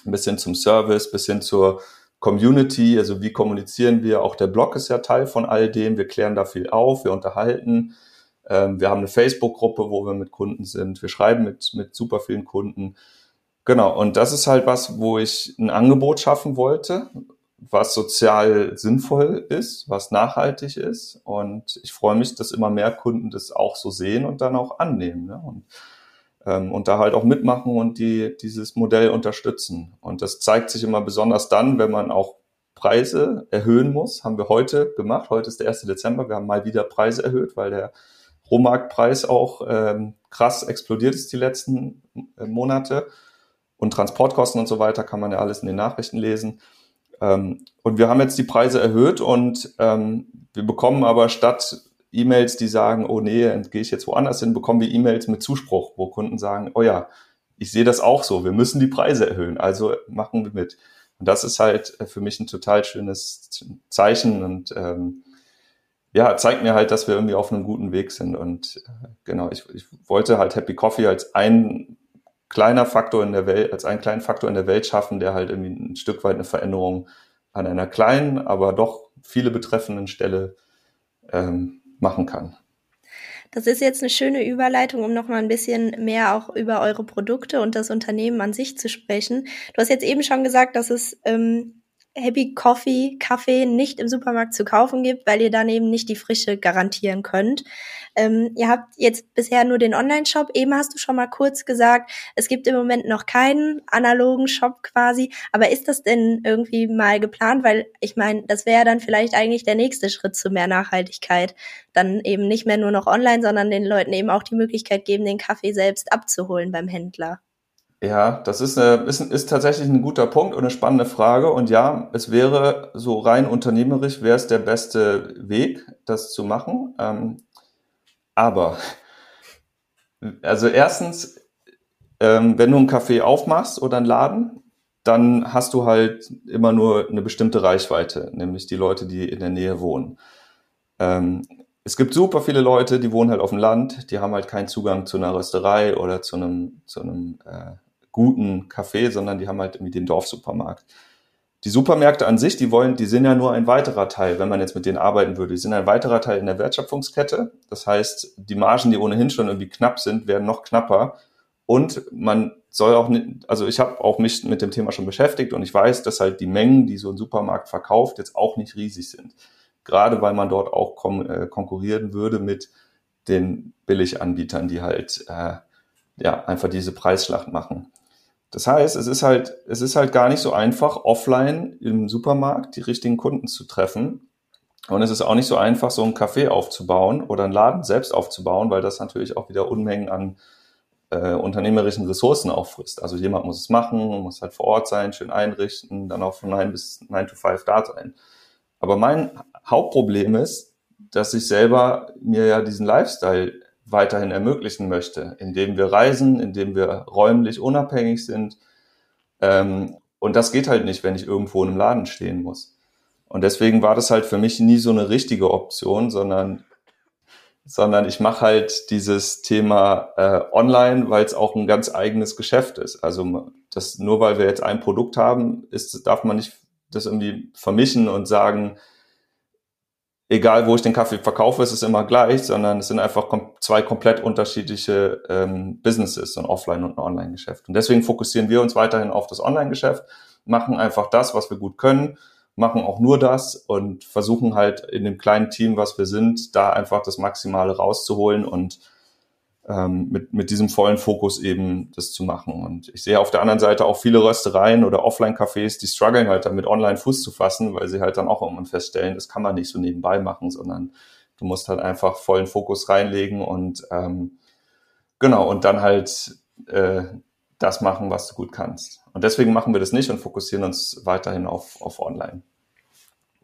Ein bisschen zum Service, bis hin zur Community, also wie kommunizieren wir? Auch der Blog ist ja Teil von all dem. Wir klären da viel auf, wir unterhalten. Ähm, wir haben eine Facebook-Gruppe, wo wir mit Kunden sind. Wir schreiben mit, mit super vielen Kunden. Genau, und das ist halt was, wo ich ein Angebot schaffen wollte, was sozial sinnvoll ist, was nachhaltig ist. Und ich freue mich, dass immer mehr Kunden das auch so sehen und dann auch annehmen. Ne? Und und da halt auch mitmachen und die, dieses Modell unterstützen. Und das zeigt sich immer besonders dann, wenn man auch Preise erhöhen muss. Haben wir heute gemacht. Heute ist der 1. Dezember. Wir haben mal wieder Preise erhöht, weil der Rohmarktpreis auch ähm, krass explodiert ist die letzten äh, Monate. Und Transportkosten und so weiter kann man ja alles in den Nachrichten lesen. Ähm, und wir haben jetzt die Preise erhöht und ähm, wir bekommen aber statt E-Mails, die sagen, oh nee, gehe ich jetzt woanders hin, bekommen wir E-Mails mit Zuspruch, wo Kunden sagen, oh ja, ich sehe das auch so, wir müssen die Preise erhöhen, also machen wir mit. Und das ist halt äh, für mich ein total schönes Zeichen und ähm, ja, zeigt mir halt, dass wir irgendwie auf einem guten Weg sind. Und äh, genau, ich, ich wollte halt Happy Coffee als ein kleiner Faktor in der Welt, als einen kleinen Faktor in der Welt schaffen, der halt irgendwie ein Stück weit eine Veränderung an einer kleinen, aber doch viele betreffenden Stelle ähm, machen kann. Das ist jetzt eine schöne Überleitung, um noch mal ein bisschen mehr auch über eure Produkte und das Unternehmen an sich zu sprechen. Du hast jetzt eben schon gesagt, dass es ähm, Happy Coffee, Kaffee nicht im Supermarkt zu kaufen gibt, weil ihr dann eben nicht die Frische garantieren könnt. Ähm, ihr habt jetzt bisher nur den Online-Shop. Eben hast du schon mal kurz gesagt, es gibt im Moment noch keinen analogen Shop quasi. Aber ist das denn irgendwie mal geplant? Weil ich meine, das wäre dann vielleicht eigentlich der nächste Schritt zu mehr Nachhaltigkeit. Dann eben nicht mehr nur noch online, sondern den Leuten eben auch die Möglichkeit geben, den Kaffee selbst abzuholen beim Händler. Ja, das ist, eine, ist, ist tatsächlich ein guter Punkt und eine spannende Frage. Und ja, es wäre so rein unternehmerisch, wäre es der beste Weg, das zu machen. Ähm, aber, also erstens, ähm, wenn du einen Café aufmachst oder einen Laden, dann hast du halt immer nur eine bestimmte Reichweite, nämlich die Leute, die in der Nähe wohnen. Ähm, es gibt super viele Leute, die wohnen halt auf dem Land, die haben halt keinen Zugang zu einer Rösterei oder zu einem, zu einem äh, guten Kaffee, sondern die haben halt irgendwie den Dorfsupermarkt. Die Supermärkte an sich, die wollen, die sind ja nur ein weiterer Teil, wenn man jetzt mit denen arbeiten würde. Die sind ein weiterer Teil in der Wertschöpfungskette. Das heißt, die Margen, die ohnehin schon irgendwie knapp sind, werden noch knapper. Und man soll auch also ich habe auch mich mit dem Thema schon beschäftigt und ich weiß, dass halt die Mengen, die so ein Supermarkt verkauft, jetzt auch nicht riesig sind. Gerade weil man dort auch äh, konkurrieren würde mit den Billiganbietern, die halt äh, ja einfach diese Preisschlacht machen. Das heißt, es ist halt, es ist halt gar nicht so einfach, offline im Supermarkt die richtigen Kunden zu treffen. Und es ist auch nicht so einfach, so ein Café aufzubauen oder einen Laden selbst aufzubauen, weil das natürlich auch wieder Unmengen an äh, unternehmerischen Ressourcen auffrisst. Also jemand muss es machen, muss halt vor Ort sein, schön einrichten, dann auch von 9 bis 9 to 5 da sein. Aber mein Hauptproblem ist, dass ich selber mir ja diesen Lifestyle weiterhin ermöglichen möchte, indem wir reisen, indem wir räumlich unabhängig sind. Ähm, und das geht halt nicht, wenn ich irgendwo in einem Laden stehen muss. Und deswegen war das halt für mich nie so eine richtige Option, sondern sondern ich mache halt dieses Thema äh, online, weil es auch ein ganz eigenes Geschäft ist. Also das nur weil wir jetzt ein Produkt haben, ist, darf man nicht das irgendwie vermischen und sagen, egal wo ich den Kaffee verkaufe, ist es immer gleich, sondern es sind einfach kom zwei komplett unterschiedliche ähm, Businesses, ein Offline- und ein Online-Geschäft. Und deswegen fokussieren wir uns weiterhin auf das Online-Geschäft, machen einfach das, was wir gut können, machen auch nur das und versuchen halt in dem kleinen Team, was wir sind, da einfach das Maximale rauszuholen und ähm, mit, mit diesem vollen Fokus eben das zu machen. Und ich sehe auf der anderen Seite auch viele Röstereien oder Offline-Cafés, die strugglen halt damit, online Fuß zu fassen, weil sie halt dann auch irgendwann feststellen, das kann man nicht so nebenbei machen, sondern du musst halt einfach vollen Fokus reinlegen und ähm, genau, und dann halt äh, das machen, was du gut kannst. Und deswegen machen wir das nicht und fokussieren uns weiterhin auf, auf Online.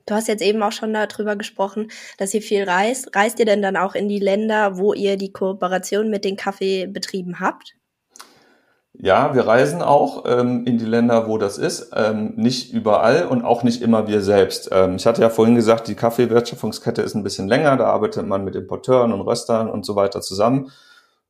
Du hast jetzt eben auch schon darüber gesprochen, dass ihr viel reist. Reist ihr denn dann auch in die Länder, wo ihr die Kooperation mit den Kaffeebetrieben habt? Ja, wir reisen auch ähm, in die Länder, wo das ist. Ähm, nicht überall und auch nicht immer wir selbst. Ähm, ich hatte ja vorhin gesagt, die Kaffeewertschöpfungskette ist ein bisschen länger. Da arbeitet man mit Importeuren und Röstern und so weiter zusammen.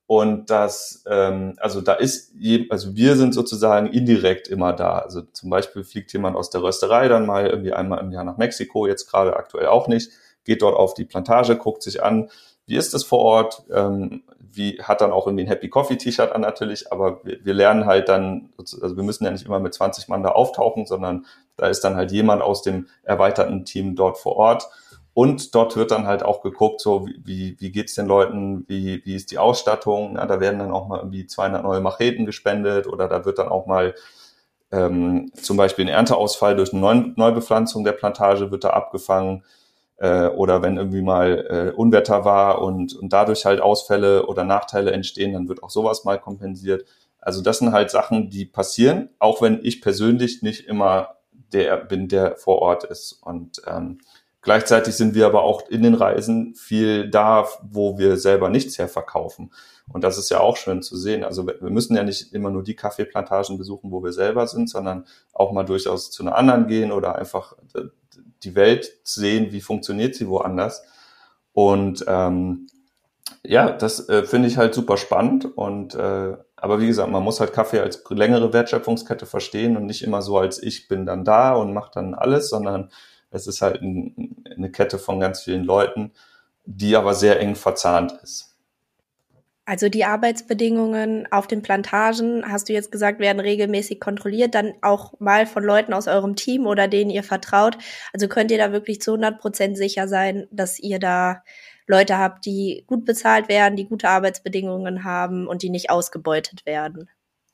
Und das, ähm, also da ist, je, also wir sind sozusagen indirekt immer da. Also zum Beispiel fliegt jemand aus der Rösterei dann mal irgendwie einmal im Jahr nach Mexiko, jetzt gerade aktuell auch nicht, geht dort auf die Plantage, guckt sich an, wie ist es vor Ort, ähm, wie hat dann auch irgendwie ein Happy Coffee T-Shirt an natürlich, aber wir, wir lernen halt dann, also wir müssen ja nicht immer mit 20 Mann da auftauchen, sondern da ist dann halt jemand aus dem erweiterten Team dort vor Ort und dort wird dann halt auch geguckt, so wie, wie geht's den Leuten, wie, wie ist die Ausstattung. Ja, da werden dann auch mal irgendwie 200 neue Macheten gespendet oder da wird dann auch mal ähm, zum Beispiel ein Ernteausfall durch eine Neubepflanzung der Plantage wird da abgefangen. Äh, oder wenn irgendwie mal äh, Unwetter war und, und dadurch halt Ausfälle oder Nachteile entstehen, dann wird auch sowas mal kompensiert. Also das sind halt Sachen, die passieren, auch wenn ich persönlich nicht immer der bin, der vor Ort ist. Und ähm, Gleichzeitig sind wir aber auch in den Reisen viel da, wo wir selber nichts herverkaufen. Und das ist ja auch schön zu sehen. Also wir müssen ja nicht immer nur die Kaffeeplantagen besuchen, wo wir selber sind, sondern auch mal durchaus zu einer anderen gehen oder einfach die Welt sehen, wie funktioniert sie woanders. Und ähm, ja, das äh, finde ich halt super spannend. Und äh, aber wie gesagt, man muss halt Kaffee als längere Wertschöpfungskette verstehen und nicht immer so als ich bin dann da und mache dann alles, sondern es ist halt ein, eine Kette von ganz vielen Leuten. die aber sehr eng verzahnt ist. Also die Arbeitsbedingungen auf den Plantagen, hast du jetzt gesagt, werden regelmäßig kontrolliert, dann auch mal von Leuten aus eurem Team oder denen ihr vertraut. Also könnt ihr da wirklich zu 100 Prozent sicher sein, dass ihr da Leute habt, die gut bezahlt werden, die gute Arbeitsbedingungen haben und die nicht ausgebeutet werden.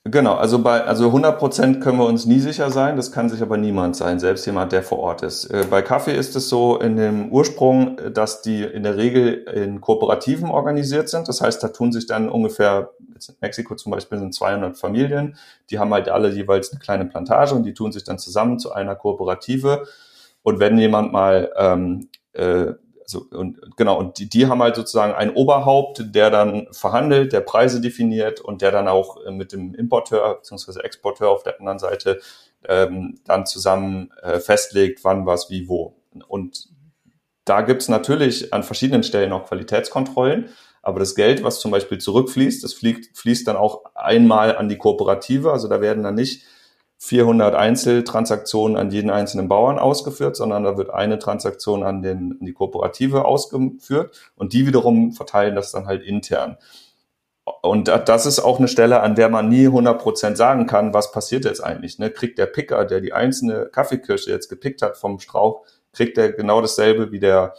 Genau, also bei also 100 Prozent können wir uns nie sicher sein. Das kann sich aber niemand sein, selbst jemand, der vor Ort ist. Äh, bei Kaffee ist es so in dem Ursprung, dass die in der Regel in Kooperativen organisiert sind. Das heißt, da tun sich dann ungefähr jetzt in Mexiko zum Beispiel sind 200 Familien. Die haben halt alle jeweils eine kleine Plantage und die tun sich dann zusammen zu einer Kooperative. Und wenn jemand mal ähm, äh, so, und genau, und die, die haben halt sozusagen ein Oberhaupt, der dann verhandelt, der Preise definiert und der dann auch äh, mit dem Importeur bzw. Exporteur auf der anderen Seite ähm, dann zusammen äh, festlegt, wann, was, wie, wo. Und da gibt's natürlich an verschiedenen Stellen auch Qualitätskontrollen, aber das Geld, was zum Beispiel zurückfließt, das fließt, fließt dann auch einmal an die Kooperative. Also da werden dann nicht 400 Einzeltransaktionen an jeden einzelnen Bauern ausgeführt, sondern da wird eine Transaktion an, den, an die Kooperative ausgeführt und die wiederum verteilen das dann halt intern. Und das ist auch eine Stelle, an der man nie 100% sagen kann, was passiert jetzt eigentlich. Ne? Kriegt der Picker, der die einzelne Kaffeekirsche jetzt gepickt hat vom Strauch, kriegt der genau dasselbe wie der,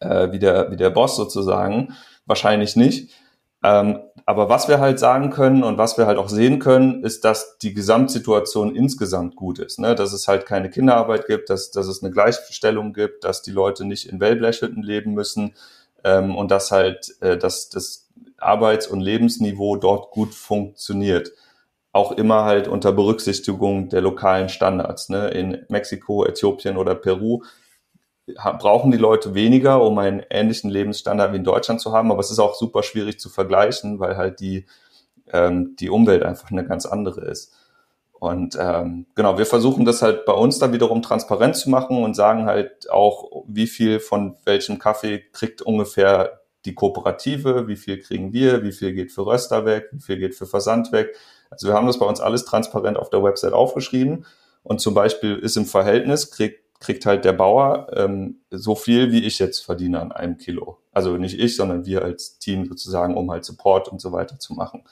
äh, wie der, wie der Boss sozusagen? Wahrscheinlich nicht. Ähm, aber was wir halt sagen können und was wir halt auch sehen können, ist, dass die Gesamtsituation insgesamt gut ist. Ne? Dass es halt keine Kinderarbeit gibt, dass, dass es eine Gleichstellung gibt, dass die Leute nicht in Wellblechhütten leben müssen ähm, und dass halt äh, dass das Arbeits- und Lebensniveau dort gut funktioniert. Auch immer halt unter Berücksichtigung der lokalen Standards. Ne? In Mexiko, Äthiopien oder Peru brauchen die Leute weniger, um einen ähnlichen Lebensstandard wie in Deutschland zu haben. Aber es ist auch super schwierig zu vergleichen, weil halt die, ähm, die Umwelt einfach eine ganz andere ist. Und ähm, genau, wir versuchen das halt bei uns da wiederum transparent zu machen und sagen halt auch, wie viel von welchem Kaffee kriegt ungefähr die Kooperative, wie viel kriegen wir, wie viel geht für Röster weg, wie viel geht für Versand weg. Also wir haben das bei uns alles transparent auf der Website aufgeschrieben. Und zum Beispiel ist im Verhältnis, kriegt kriegt halt der Bauer ähm, so viel, wie ich jetzt verdiene an einem Kilo. Also nicht ich, sondern wir als Team sozusagen, um halt Support und so weiter zu machen.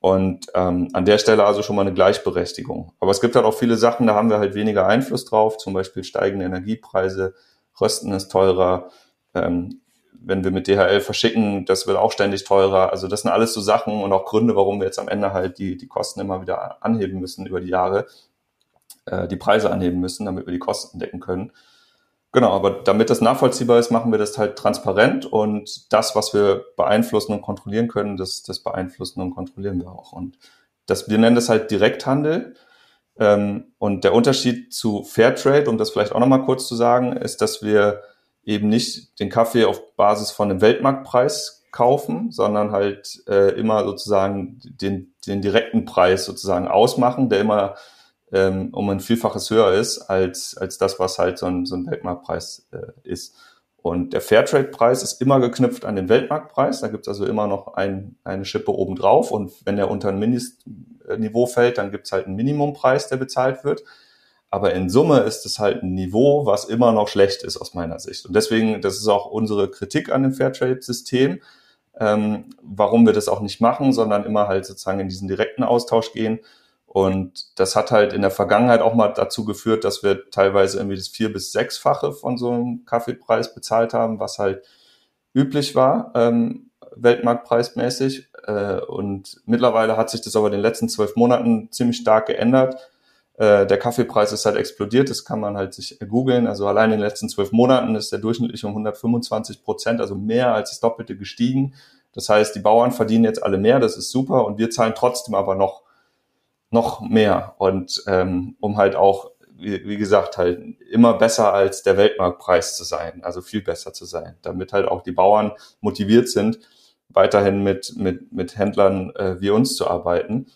Und ähm, an der Stelle also schon mal eine Gleichberechtigung. Aber es gibt halt auch viele Sachen, da haben wir halt weniger Einfluss drauf, zum Beispiel steigende Energiepreise, Rösten ist teurer, ähm, wenn wir mit DHL verschicken, das wird auch ständig teurer. Also das sind alles so Sachen und auch Gründe, warum wir jetzt am Ende halt die, die Kosten immer wieder anheben müssen über die Jahre äh, die Preise anheben müssen, damit wir die Kosten decken können. Genau, aber damit das nachvollziehbar ist, machen wir das halt transparent und das, was wir beeinflussen und kontrollieren können, das, das beeinflussen und kontrollieren wir auch. Und das, wir nennen das halt Direkthandel. Ähm, und der Unterschied zu Fairtrade, um das vielleicht auch nochmal kurz zu sagen, ist, dass wir eben nicht den Kaffee auf Basis von einem Weltmarktpreis kaufen, sondern halt äh, immer sozusagen den, den direkten Preis sozusagen ausmachen, der immer ähm, um ein Vielfaches höher ist als, als das, was halt so ein, so ein Weltmarktpreis äh, ist. Und der Fairtrade-Preis ist immer geknüpft an den Weltmarktpreis. Da gibt es also immer noch ein, eine Schippe obendrauf. Und wenn der unter ein Mindestniveau fällt, dann gibt es halt einen Minimumpreis, der bezahlt wird. Aber in Summe ist es halt ein Niveau, was immer noch schlecht ist aus meiner Sicht. Und deswegen, das ist auch unsere Kritik an dem Fairtrade-System, ähm, warum wir das auch nicht machen, sondern immer halt sozusagen in diesen direkten Austausch gehen und das hat halt in der Vergangenheit auch mal dazu geführt, dass wir teilweise irgendwie das vier- bis sechsfache von so einem Kaffeepreis bezahlt haben, was halt üblich war, ähm, weltmarktpreismäßig. Äh, und mittlerweile hat sich das aber in den letzten zwölf Monaten ziemlich stark geändert. Äh, der Kaffeepreis ist halt explodiert, das kann man halt sich googeln. Also allein in den letzten zwölf Monaten ist der durchschnittlich um 125 Prozent, also mehr als das Doppelte gestiegen. Das heißt, die Bauern verdienen jetzt alle mehr, das ist super und wir zahlen trotzdem aber noch noch mehr und ähm, um halt auch, wie, wie gesagt, halt immer besser als der Weltmarktpreis zu sein, also viel besser zu sein, damit halt auch die Bauern motiviert sind, weiterhin mit, mit, mit Händlern äh, wie uns zu arbeiten,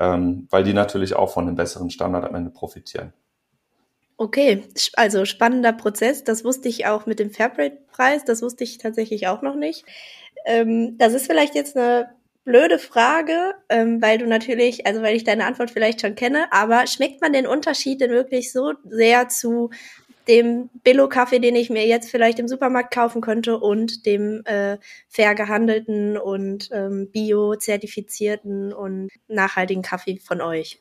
ähm, weil die natürlich auch von einem besseren Standard am Ende profitieren. Okay, also spannender Prozess. Das wusste ich auch mit dem Fairtrade-Preis. Das wusste ich tatsächlich auch noch nicht. Ähm, das ist vielleicht jetzt eine blöde Frage, ähm, weil du natürlich, also weil ich deine Antwort vielleicht schon kenne, aber schmeckt man den Unterschied denn wirklich so sehr zu dem Billo-Kaffee, den ich mir jetzt vielleicht im Supermarkt kaufen könnte und dem äh, fair gehandelten und ähm, bio-zertifizierten und nachhaltigen Kaffee von euch?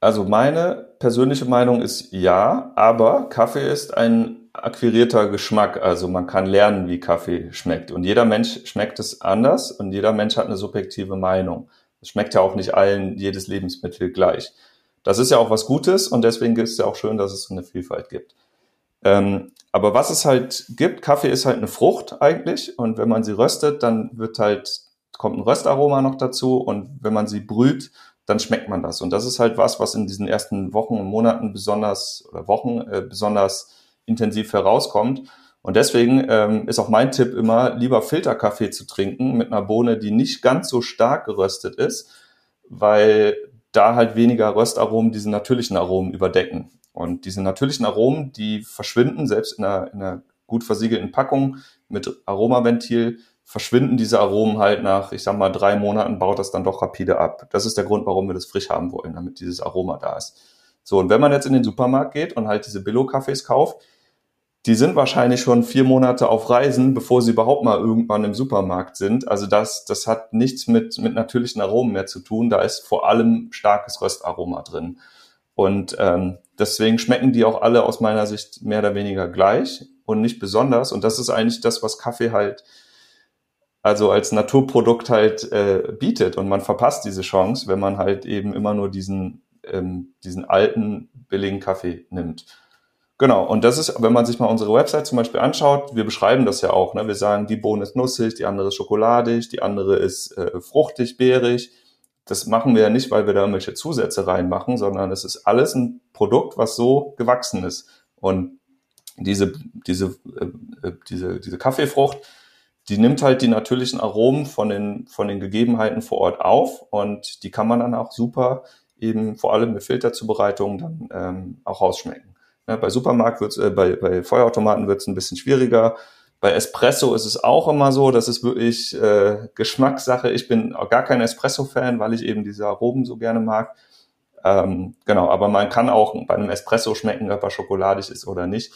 Also meine persönliche Meinung ist ja, aber Kaffee ist ein akquirierter Geschmack. Also man kann lernen, wie Kaffee schmeckt. Und jeder Mensch schmeckt es anders und jeder Mensch hat eine subjektive Meinung. Es schmeckt ja auch nicht allen jedes Lebensmittel gleich. Das ist ja auch was Gutes und deswegen ist es ja auch schön, dass es so eine Vielfalt gibt. Ähm, aber was es halt gibt, Kaffee ist halt eine Frucht eigentlich und wenn man sie röstet, dann wird halt, kommt ein Röstaroma noch dazu und wenn man sie brüht, dann schmeckt man das. Und das ist halt was, was in diesen ersten Wochen und Monaten besonders, oder Wochen äh, besonders intensiv herauskommt. Und deswegen ähm, ist auch mein Tipp immer, lieber Filterkaffee zu trinken mit einer Bohne, die nicht ganz so stark geröstet ist, weil da halt weniger Röstaromen diese natürlichen Aromen überdecken. Und diese natürlichen Aromen, die verschwinden, selbst in einer, in einer gut versiegelten Packung mit Aromaventil, verschwinden diese Aromen halt nach, ich sag mal, drei Monaten, baut das dann doch rapide ab. Das ist der Grund, warum wir das frisch haben wollen, damit dieses Aroma da ist. So, und wenn man jetzt in den Supermarkt geht und halt diese Billo-Kaffees kauft, die sind wahrscheinlich schon vier Monate auf Reisen, bevor sie überhaupt mal irgendwann im Supermarkt sind. Also das, das hat nichts mit, mit natürlichen Aromen mehr zu tun. Da ist vor allem starkes Röstaroma drin. Und ähm, deswegen schmecken die auch alle aus meiner Sicht mehr oder weniger gleich und nicht besonders. Und das ist eigentlich das, was Kaffee halt also als Naturprodukt halt äh, bietet. Und man verpasst diese Chance, wenn man halt eben immer nur diesen, ähm, diesen alten, billigen Kaffee nimmt. Genau, und das ist, wenn man sich mal unsere Website zum Beispiel anschaut, wir beschreiben das ja auch. Ne? Wir sagen, die Bohne ist nussig, die andere ist schokoladig, die andere ist äh, fruchtig, beerig. Das machen wir ja nicht, weil wir da irgendwelche Zusätze reinmachen, sondern es ist alles ein Produkt, was so gewachsen ist. Und diese, diese, äh, äh diese, diese Kaffeefrucht, die nimmt halt die natürlichen Aromen von den, von den Gegebenheiten vor Ort auf und die kann man dann auch super eben vor allem mit Filterzubereitung dann ähm, auch rausschmecken. Ja, bei Supermarkt wird's, äh, bei, bei Feuerautomaten wird es ein bisschen schwieriger. Bei Espresso ist es auch immer so, das ist wirklich äh, Geschmackssache. Ich bin auch gar kein Espresso-Fan, weil ich eben diese Aromen so gerne mag. Ähm, genau, aber man kann auch bei einem Espresso schmecken, ob er schokoladig ist oder nicht.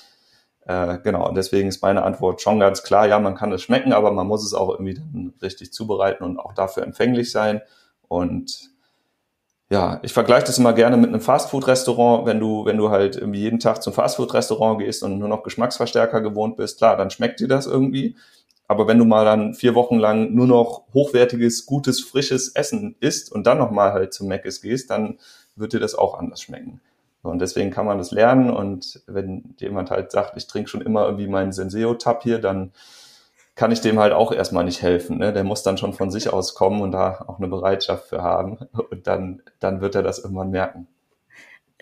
Äh, genau, und deswegen ist meine Antwort schon ganz klar, ja, man kann es schmecken, aber man muss es auch irgendwie dann richtig zubereiten und auch dafür empfänglich sein. Und ja, ich vergleiche das immer gerne mit einem Fastfood-Restaurant. Wenn du, wenn du halt irgendwie jeden Tag zum Fastfood-Restaurant gehst und nur noch Geschmacksverstärker gewohnt bist, klar, dann schmeckt dir das irgendwie. Aber wenn du mal dann vier Wochen lang nur noch hochwertiges, gutes, frisches Essen isst und dann nochmal halt zum Mc's gehst, dann wird dir das auch anders schmecken. Und deswegen kann man das lernen. Und wenn jemand halt sagt, ich trinke schon immer irgendwie meinen Senseo-Tab hier, dann kann ich dem halt auch erstmal nicht helfen. Ne? Der muss dann schon von sich aus kommen und da auch eine Bereitschaft für haben. Und dann, dann wird er das irgendwann merken.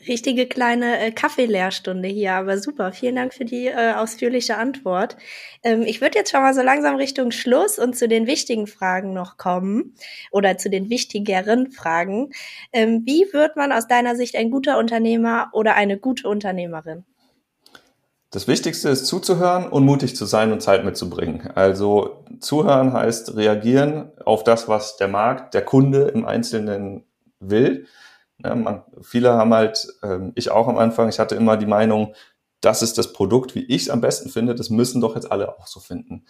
Richtige kleine äh, Kaffeelehrstunde hier, aber super. Vielen Dank für die äh, ausführliche Antwort. Ähm, ich würde jetzt schon mal so langsam Richtung Schluss und zu den wichtigen Fragen noch kommen oder zu den wichtigeren Fragen. Ähm, wie wird man aus deiner Sicht ein guter Unternehmer oder eine gute Unternehmerin? Das Wichtigste ist zuzuhören und mutig zu sein und Zeit mitzubringen. Also zuhören heißt reagieren auf das, was der Markt, der Kunde im Einzelnen will. Ja, man, viele haben halt, ähm, ich auch am Anfang, ich hatte immer die Meinung, das ist das Produkt, wie ich es am besten finde, das müssen doch jetzt alle auch so finden.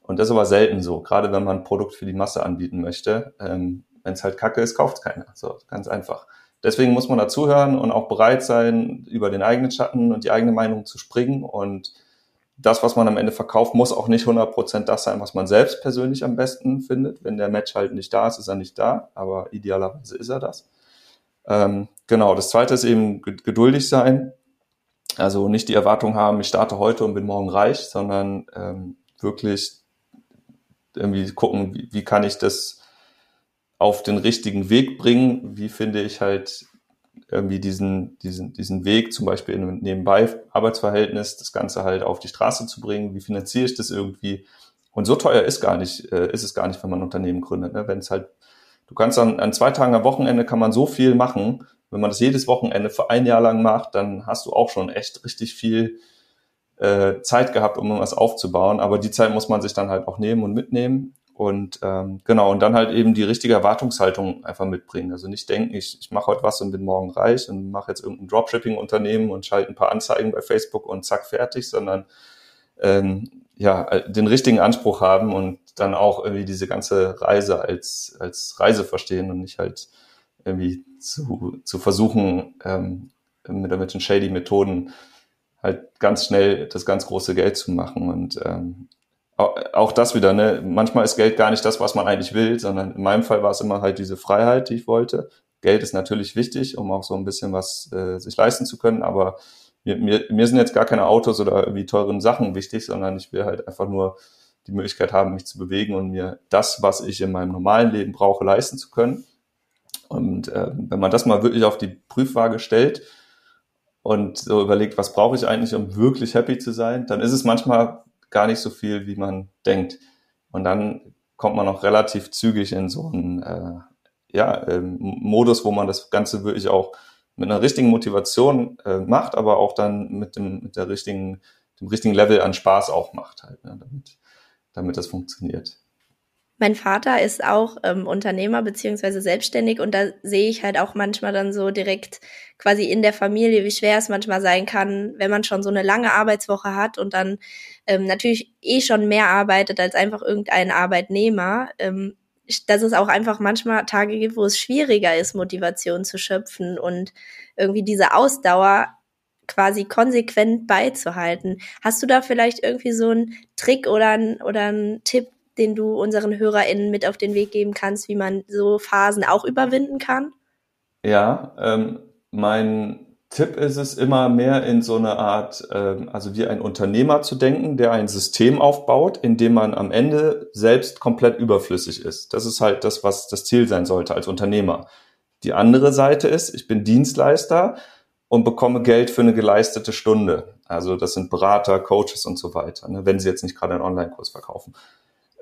Und das ist aber selten so, gerade wenn man ein Produkt für die Masse anbieten möchte. Ähm, wenn es halt kacke ist, kauft es keiner. So, ganz einfach. Deswegen muss man dazuhören und auch bereit sein, über den eigenen Schatten und die eigene Meinung zu springen. Und das, was man am Ende verkauft, muss auch nicht 100% das sein, was man selbst persönlich am besten findet. Wenn der Match halt nicht da ist, ist er nicht da, aber idealerweise ist er das. Ähm, genau, das zweite ist eben geduldig sein. Also nicht die Erwartung haben, ich starte heute und bin morgen reich, sondern ähm, wirklich irgendwie gucken, wie, wie kann ich das auf den richtigen Weg bringen. Wie finde ich halt irgendwie diesen, diesen, diesen Weg, zum Beispiel in einem nebenbei Arbeitsverhältnis, das Ganze halt auf die Straße zu bringen. Wie finanziere ich das irgendwie? Und so teuer ist gar nicht, äh, ist es gar nicht, wenn man ein Unternehmen gründet. Ne? Wenn es halt, du kannst dann an zwei Tagen am Wochenende kann man so viel machen. Wenn man das jedes Wochenende für ein Jahr lang macht, dann hast du auch schon echt richtig viel äh, Zeit gehabt, um was aufzubauen. Aber die Zeit muss man sich dann halt auch nehmen und mitnehmen. Und ähm, genau, und dann halt eben die richtige Erwartungshaltung einfach mitbringen. Also nicht denken, ich, ich mache heute was und bin morgen reich und mache jetzt irgendein Dropshipping-Unternehmen und schalte ein paar Anzeigen bei Facebook und zack, fertig, sondern ähm, ja, den richtigen Anspruch haben und dann auch irgendwie diese ganze Reise als, als Reise verstehen und nicht halt irgendwie zu, zu versuchen, ähm, mit irgendwelchen shady Methoden halt ganz schnell das ganz große Geld zu machen. Und ähm, auch das wieder, ne? Manchmal ist Geld gar nicht das, was man eigentlich will, sondern in meinem Fall war es immer halt diese Freiheit, die ich wollte. Geld ist natürlich wichtig, um auch so ein bisschen was äh, sich leisten zu können, aber mir, mir, mir sind jetzt gar keine Autos oder irgendwie teuren Sachen wichtig, sondern ich will halt einfach nur die Möglichkeit haben, mich zu bewegen und mir das, was ich in meinem normalen Leben brauche, leisten zu können. Und äh, wenn man das mal wirklich auf die Prüfwaage stellt und so überlegt, was brauche ich eigentlich, um wirklich happy zu sein, dann ist es manchmal gar nicht so viel, wie man denkt. Und dann kommt man auch relativ zügig in so einen äh, ja, ähm, Modus, wo man das Ganze wirklich auch mit einer richtigen Motivation äh, macht, aber auch dann mit dem, mit der richtigen, dem richtigen Level an Spaß auch macht halt, ne, damit, damit das funktioniert. Mein Vater ist auch ähm, Unternehmer beziehungsweise selbstständig und da sehe ich halt auch manchmal dann so direkt quasi in der Familie, wie schwer es manchmal sein kann, wenn man schon so eine lange Arbeitswoche hat und dann ähm, natürlich eh schon mehr arbeitet als einfach irgendein Arbeitnehmer. Ähm, dass es auch einfach manchmal Tage gibt, wo es schwieriger ist, Motivation zu schöpfen und irgendwie diese Ausdauer quasi konsequent beizuhalten. Hast du da vielleicht irgendwie so einen Trick oder einen, oder einen Tipp, den du unseren HörerInnen mit auf den Weg geben kannst, wie man so Phasen auch überwinden kann? Ja, ähm, mein Tipp ist es immer mehr in so eine Art, ähm, also wie ein Unternehmer zu denken, der ein System aufbaut, in dem man am Ende selbst komplett überflüssig ist. Das ist halt das, was das Ziel sein sollte als Unternehmer. Die andere Seite ist, ich bin Dienstleister und bekomme Geld für eine geleistete Stunde. Also das sind Berater, Coaches und so weiter, ne, wenn sie jetzt nicht gerade einen Online-Kurs verkaufen.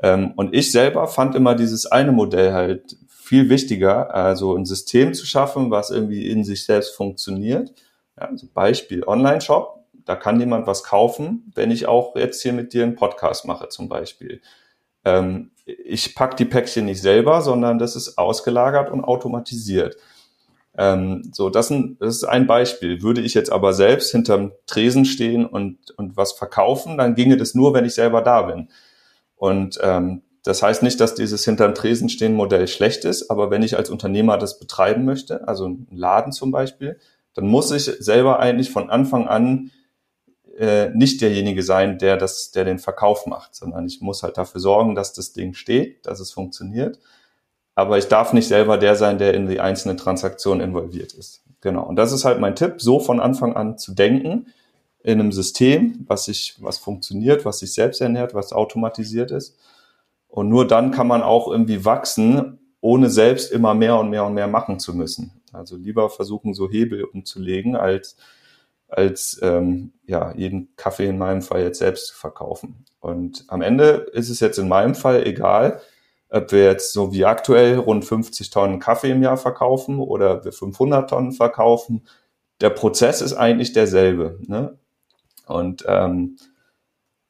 Ähm, und ich selber fand immer dieses eine Modell halt viel wichtiger, also ein System zu schaffen, was irgendwie in sich selbst funktioniert. Ja, also Beispiel Online-Shop, da kann jemand was kaufen, wenn ich auch jetzt hier mit dir einen Podcast mache zum Beispiel. Ähm, ich pack die Päckchen nicht selber, sondern das ist ausgelagert und automatisiert. Ähm, so, das, ein, das ist ein Beispiel. Würde ich jetzt aber selbst hinterm Tresen stehen und, und was verkaufen, dann ginge das nur, wenn ich selber da bin. Und ähm, das heißt nicht, dass dieses hinterm Tresen stehen Modell schlecht ist, aber wenn ich als Unternehmer das betreiben möchte, also ein Laden zum Beispiel, dann muss ich selber eigentlich von Anfang an äh, nicht derjenige sein, der das, der den Verkauf macht, sondern ich muss halt dafür sorgen, dass das Ding steht, dass es funktioniert. Aber ich darf nicht selber der sein, der in die einzelnen Transaktionen involviert ist. Genau. Und das ist halt mein Tipp, so von Anfang an zu denken in einem System, was sich, was funktioniert, was sich selbst ernährt, was automatisiert ist und nur dann kann man auch irgendwie wachsen, ohne selbst immer mehr und mehr und mehr machen zu müssen. Also lieber versuchen, so Hebel umzulegen, als, als ähm, ja, jeden Kaffee in meinem Fall jetzt selbst zu verkaufen. Und am Ende ist es jetzt in meinem Fall egal, ob wir jetzt so wie aktuell rund 50 Tonnen Kaffee im Jahr verkaufen oder wir 500 Tonnen verkaufen. Der Prozess ist eigentlich derselbe. Ne? Und ähm,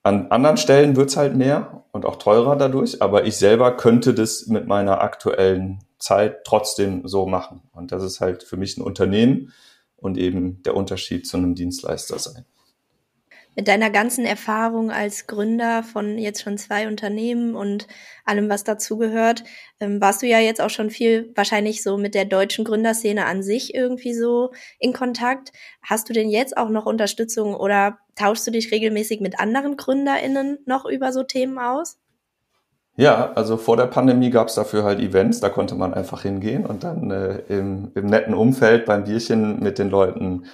an anderen Stellen wird's halt mehr und auch teurer dadurch, aber ich selber könnte das mit meiner aktuellen Zeit trotzdem so machen. Und das ist halt für mich ein Unternehmen und eben der Unterschied zu einem Dienstleister sein mit deiner ganzen Erfahrung als Gründer von jetzt schon zwei Unternehmen und allem, was dazugehört, ähm, warst du ja jetzt auch schon viel wahrscheinlich so mit der deutschen Gründerszene an sich irgendwie so in Kontakt. Hast du denn jetzt auch noch Unterstützung oder tauschst du dich regelmäßig mit anderen GründerInnen noch über so Themen aus? Ja, also vor der Pandemie gab es dafür halt Events, da konnte man einfach hingehen und dann äh, im, im netten Umfeld beim Bierchen mit den Leuten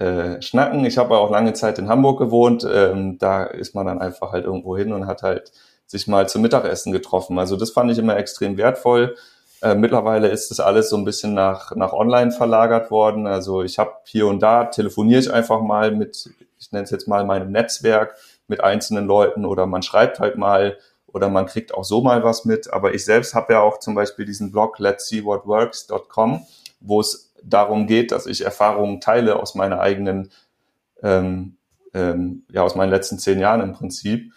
äh, schnacken. Ich habe auch lange Zeit in Hamburg gewohnt. Ähm, da ist man dann einfach halt irgendwo hin und hat halt sich mal zum Mittagessen getroffen. Also das fand ich immer extrem wertvoll. Äh, mittlerweile ist das alles so ein bisschen nach, nach online verlagert worden. Also ich habe hier und da telefoniere ich einfach mal mit, ich nenne es jetzt mal meinem Netzwerk, mit einzelnen Leuten oder man schreibt halt mal oder man kriegt auch so mal was mit. Aber ich selbst habe ja auch zum Beispiel diesen Blog let's see what works.com, wo es darum geht, dass ich Erfahrungen teile aus meiner eigenen, ähm, ähm, ja, aus meinen letzten zehn Jahren im Prinzip.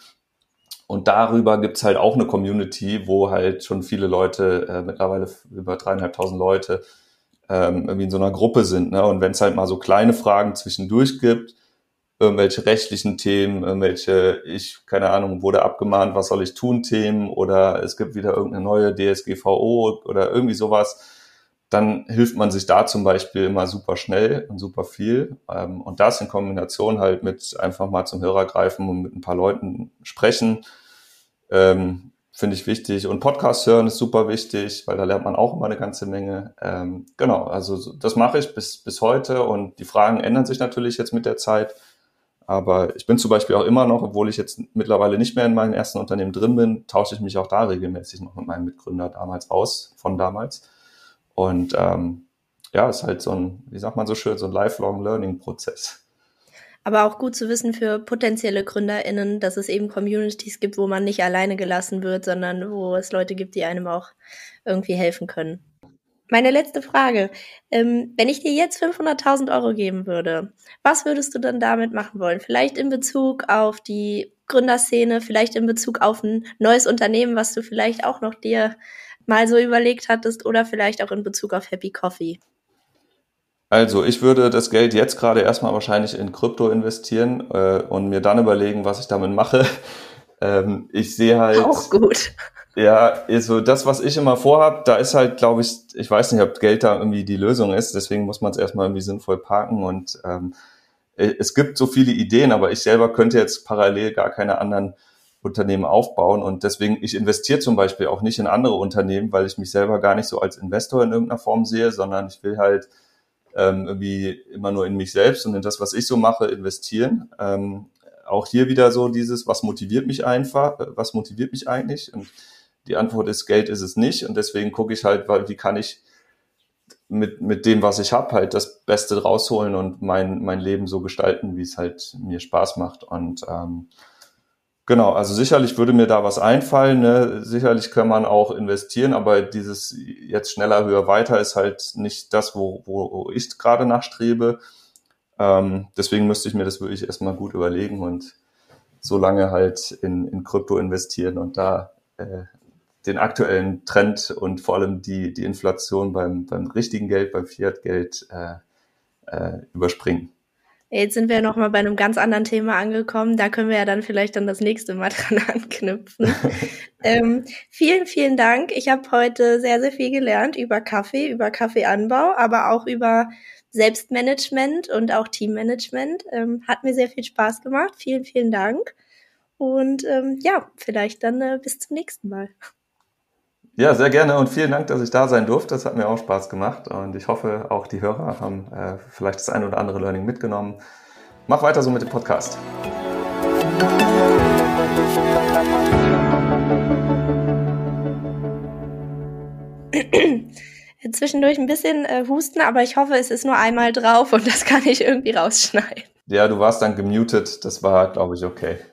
Und darüber gibt's halt auch eine Community, wo halt schon viele Leute, äh, mittlerweile über dreieinhalbtausend Leute, ähm, irgendwie in so einer Gruppe sind. Ne? Und wenn es halt mal so kleine Fragen zwischendurch gibt, irgendwelche rechtlichen Themen, irgendwelche, ich, keine Ahnung, wurde abgemahnt, was soll ich tun, Themen oder es gibt wieder irgendeine neue DSGVO oder irgendwie sowas, dann hilft man sich da zum Beispiel immer super schnell und super viel. Ähm, und das in Kombination halt mit einfach mal zum Hörer greifen und mit ein paar Leuten sprechen, ähm, finde ich wichtig. Und Podcast hören ist super wichtig, weil da lernt man auch immer eine ganze Menge. Ähm, genau, also das mache ich bis, bis heute und die Fragen ändern sich natürlich jetzt mit der Zeit. Aber ich bin zum Beispiel auch immer noch, obwohl ich jetzt mittlerweile nicht mehr in meinem ersten Unternehmen drin bin, tausche ich mich auch da regelmäßig noch mit meinem Mitgründer damals aus, von damals. Und ähm, ja, ist halt so ein, wie sagt man so schön, so ein lifelong Learning Prozess. Aber auch gut zu wissen für potenzielle GründerInnen, dass es eben Communities gibt, wo man nicht alleine gelassen wird, sondern wo es Leute gibt, die einem auch irgendwie helfen können. Meine letzte Frage. Ähm, wenn ich dir jetzt 500.000 Euro geben würde, was würdest du dann damit machen wollen? Vielleicht in Bezug auf die Gründerszene, vielleicht in Bezug auf ein neues Unternehmen, was du vielleicht auch noch dir mal so überlegt hattest oder vielleicht auch in Bezug auf Happy Coffee? Also ich würde das Geld jetzt gerade erstmal wahrscheinlich in Krypto investieren äh, und mir dann überlegen, was ich damit mache. Ähm, ich sehe halt. Auch gut. Ja, also das, was ich immer vorhab, da ist halt, glaube ich, ich weiß nicht, ob Geld da irgendwie die Lösung ist, deswegen muss man es erstmal irgendwie sinnvoll parken und ähm, es gibt so viele Ideen, aber ich selber könnte jetzt parallel gar keine anderen Unternehmen aufbauen und deswegen, ich investiere zum Beispiel auch nicht in andere Unternehmen, weil ich mich selber gar nicht so als Investor in irgendeiner Form sehe, sondern ich will halt ähm, irgendwie immer nur in mich selbst und in das, was ich so mache, investieren. Ähm, auch hier wieder so dieses, was motiviert mich einfach, was motiviert mich eigentlich? Und die Antwort ist, Geld ist es nicht. Und deswegen gucke ich halt, wie kann ich mit, mit dem, was ich habe, halt das Beste rausholen und mein, mein Leben so gestalten, wie es halt mir Spaß macht. Und ähm, genau, also sicherlich würde mir da was einfallen. Ne? Sicherlich kann man auch investieren, aber dieses jetzt schneller, höher, weiter ist halt nicht das, wo, wo, ich gerade nachstrebe. Ähm, deswegen müsste ich mir das wirklich erstmal gut überlegen und so lange halt in, in Krypto investieren und da äh, den aktuellen Trend und vor allem die, die Inflation beim, beim richtigen Geld, beim Fiat-Geld äh, äh, überspringen. Jetzt sind wir noch mal bei einem ganz anderen Thema angekommen. Da können wir ja dann vielleicht dann das nächste Mal dran anknüpfen. ähm, vielen, vielen Dank. Ich habe heute sehr, sehr viel gelernt über Kaffee, über Kaffeeanbau, aber auch über Selbstmanagement und auch Teammanagement. Ähm, hat mir sehr viel Spaß gemacht. Vielen, vielen Dank. Und ähm, ja, vielleicht dann äh, bis zum nächsten Mal. Ja, sehr gerne und vielen Dank, dass ich da sein durfte. Das hat mir auch Spaß gemacht und ich hoffe, auch die Hörer haben äh, vielleicht das eine oder andere Learning mitgenommen. Mach weiter so mit dem Podcast. Zwischendurch ein bisschen äh, Husten, aber ich hoffe, es ist nur einmal drauf und das kann ich irgendwie rausschneiden. Ja, du warst dann gemutet, das war, glaube ich, okay.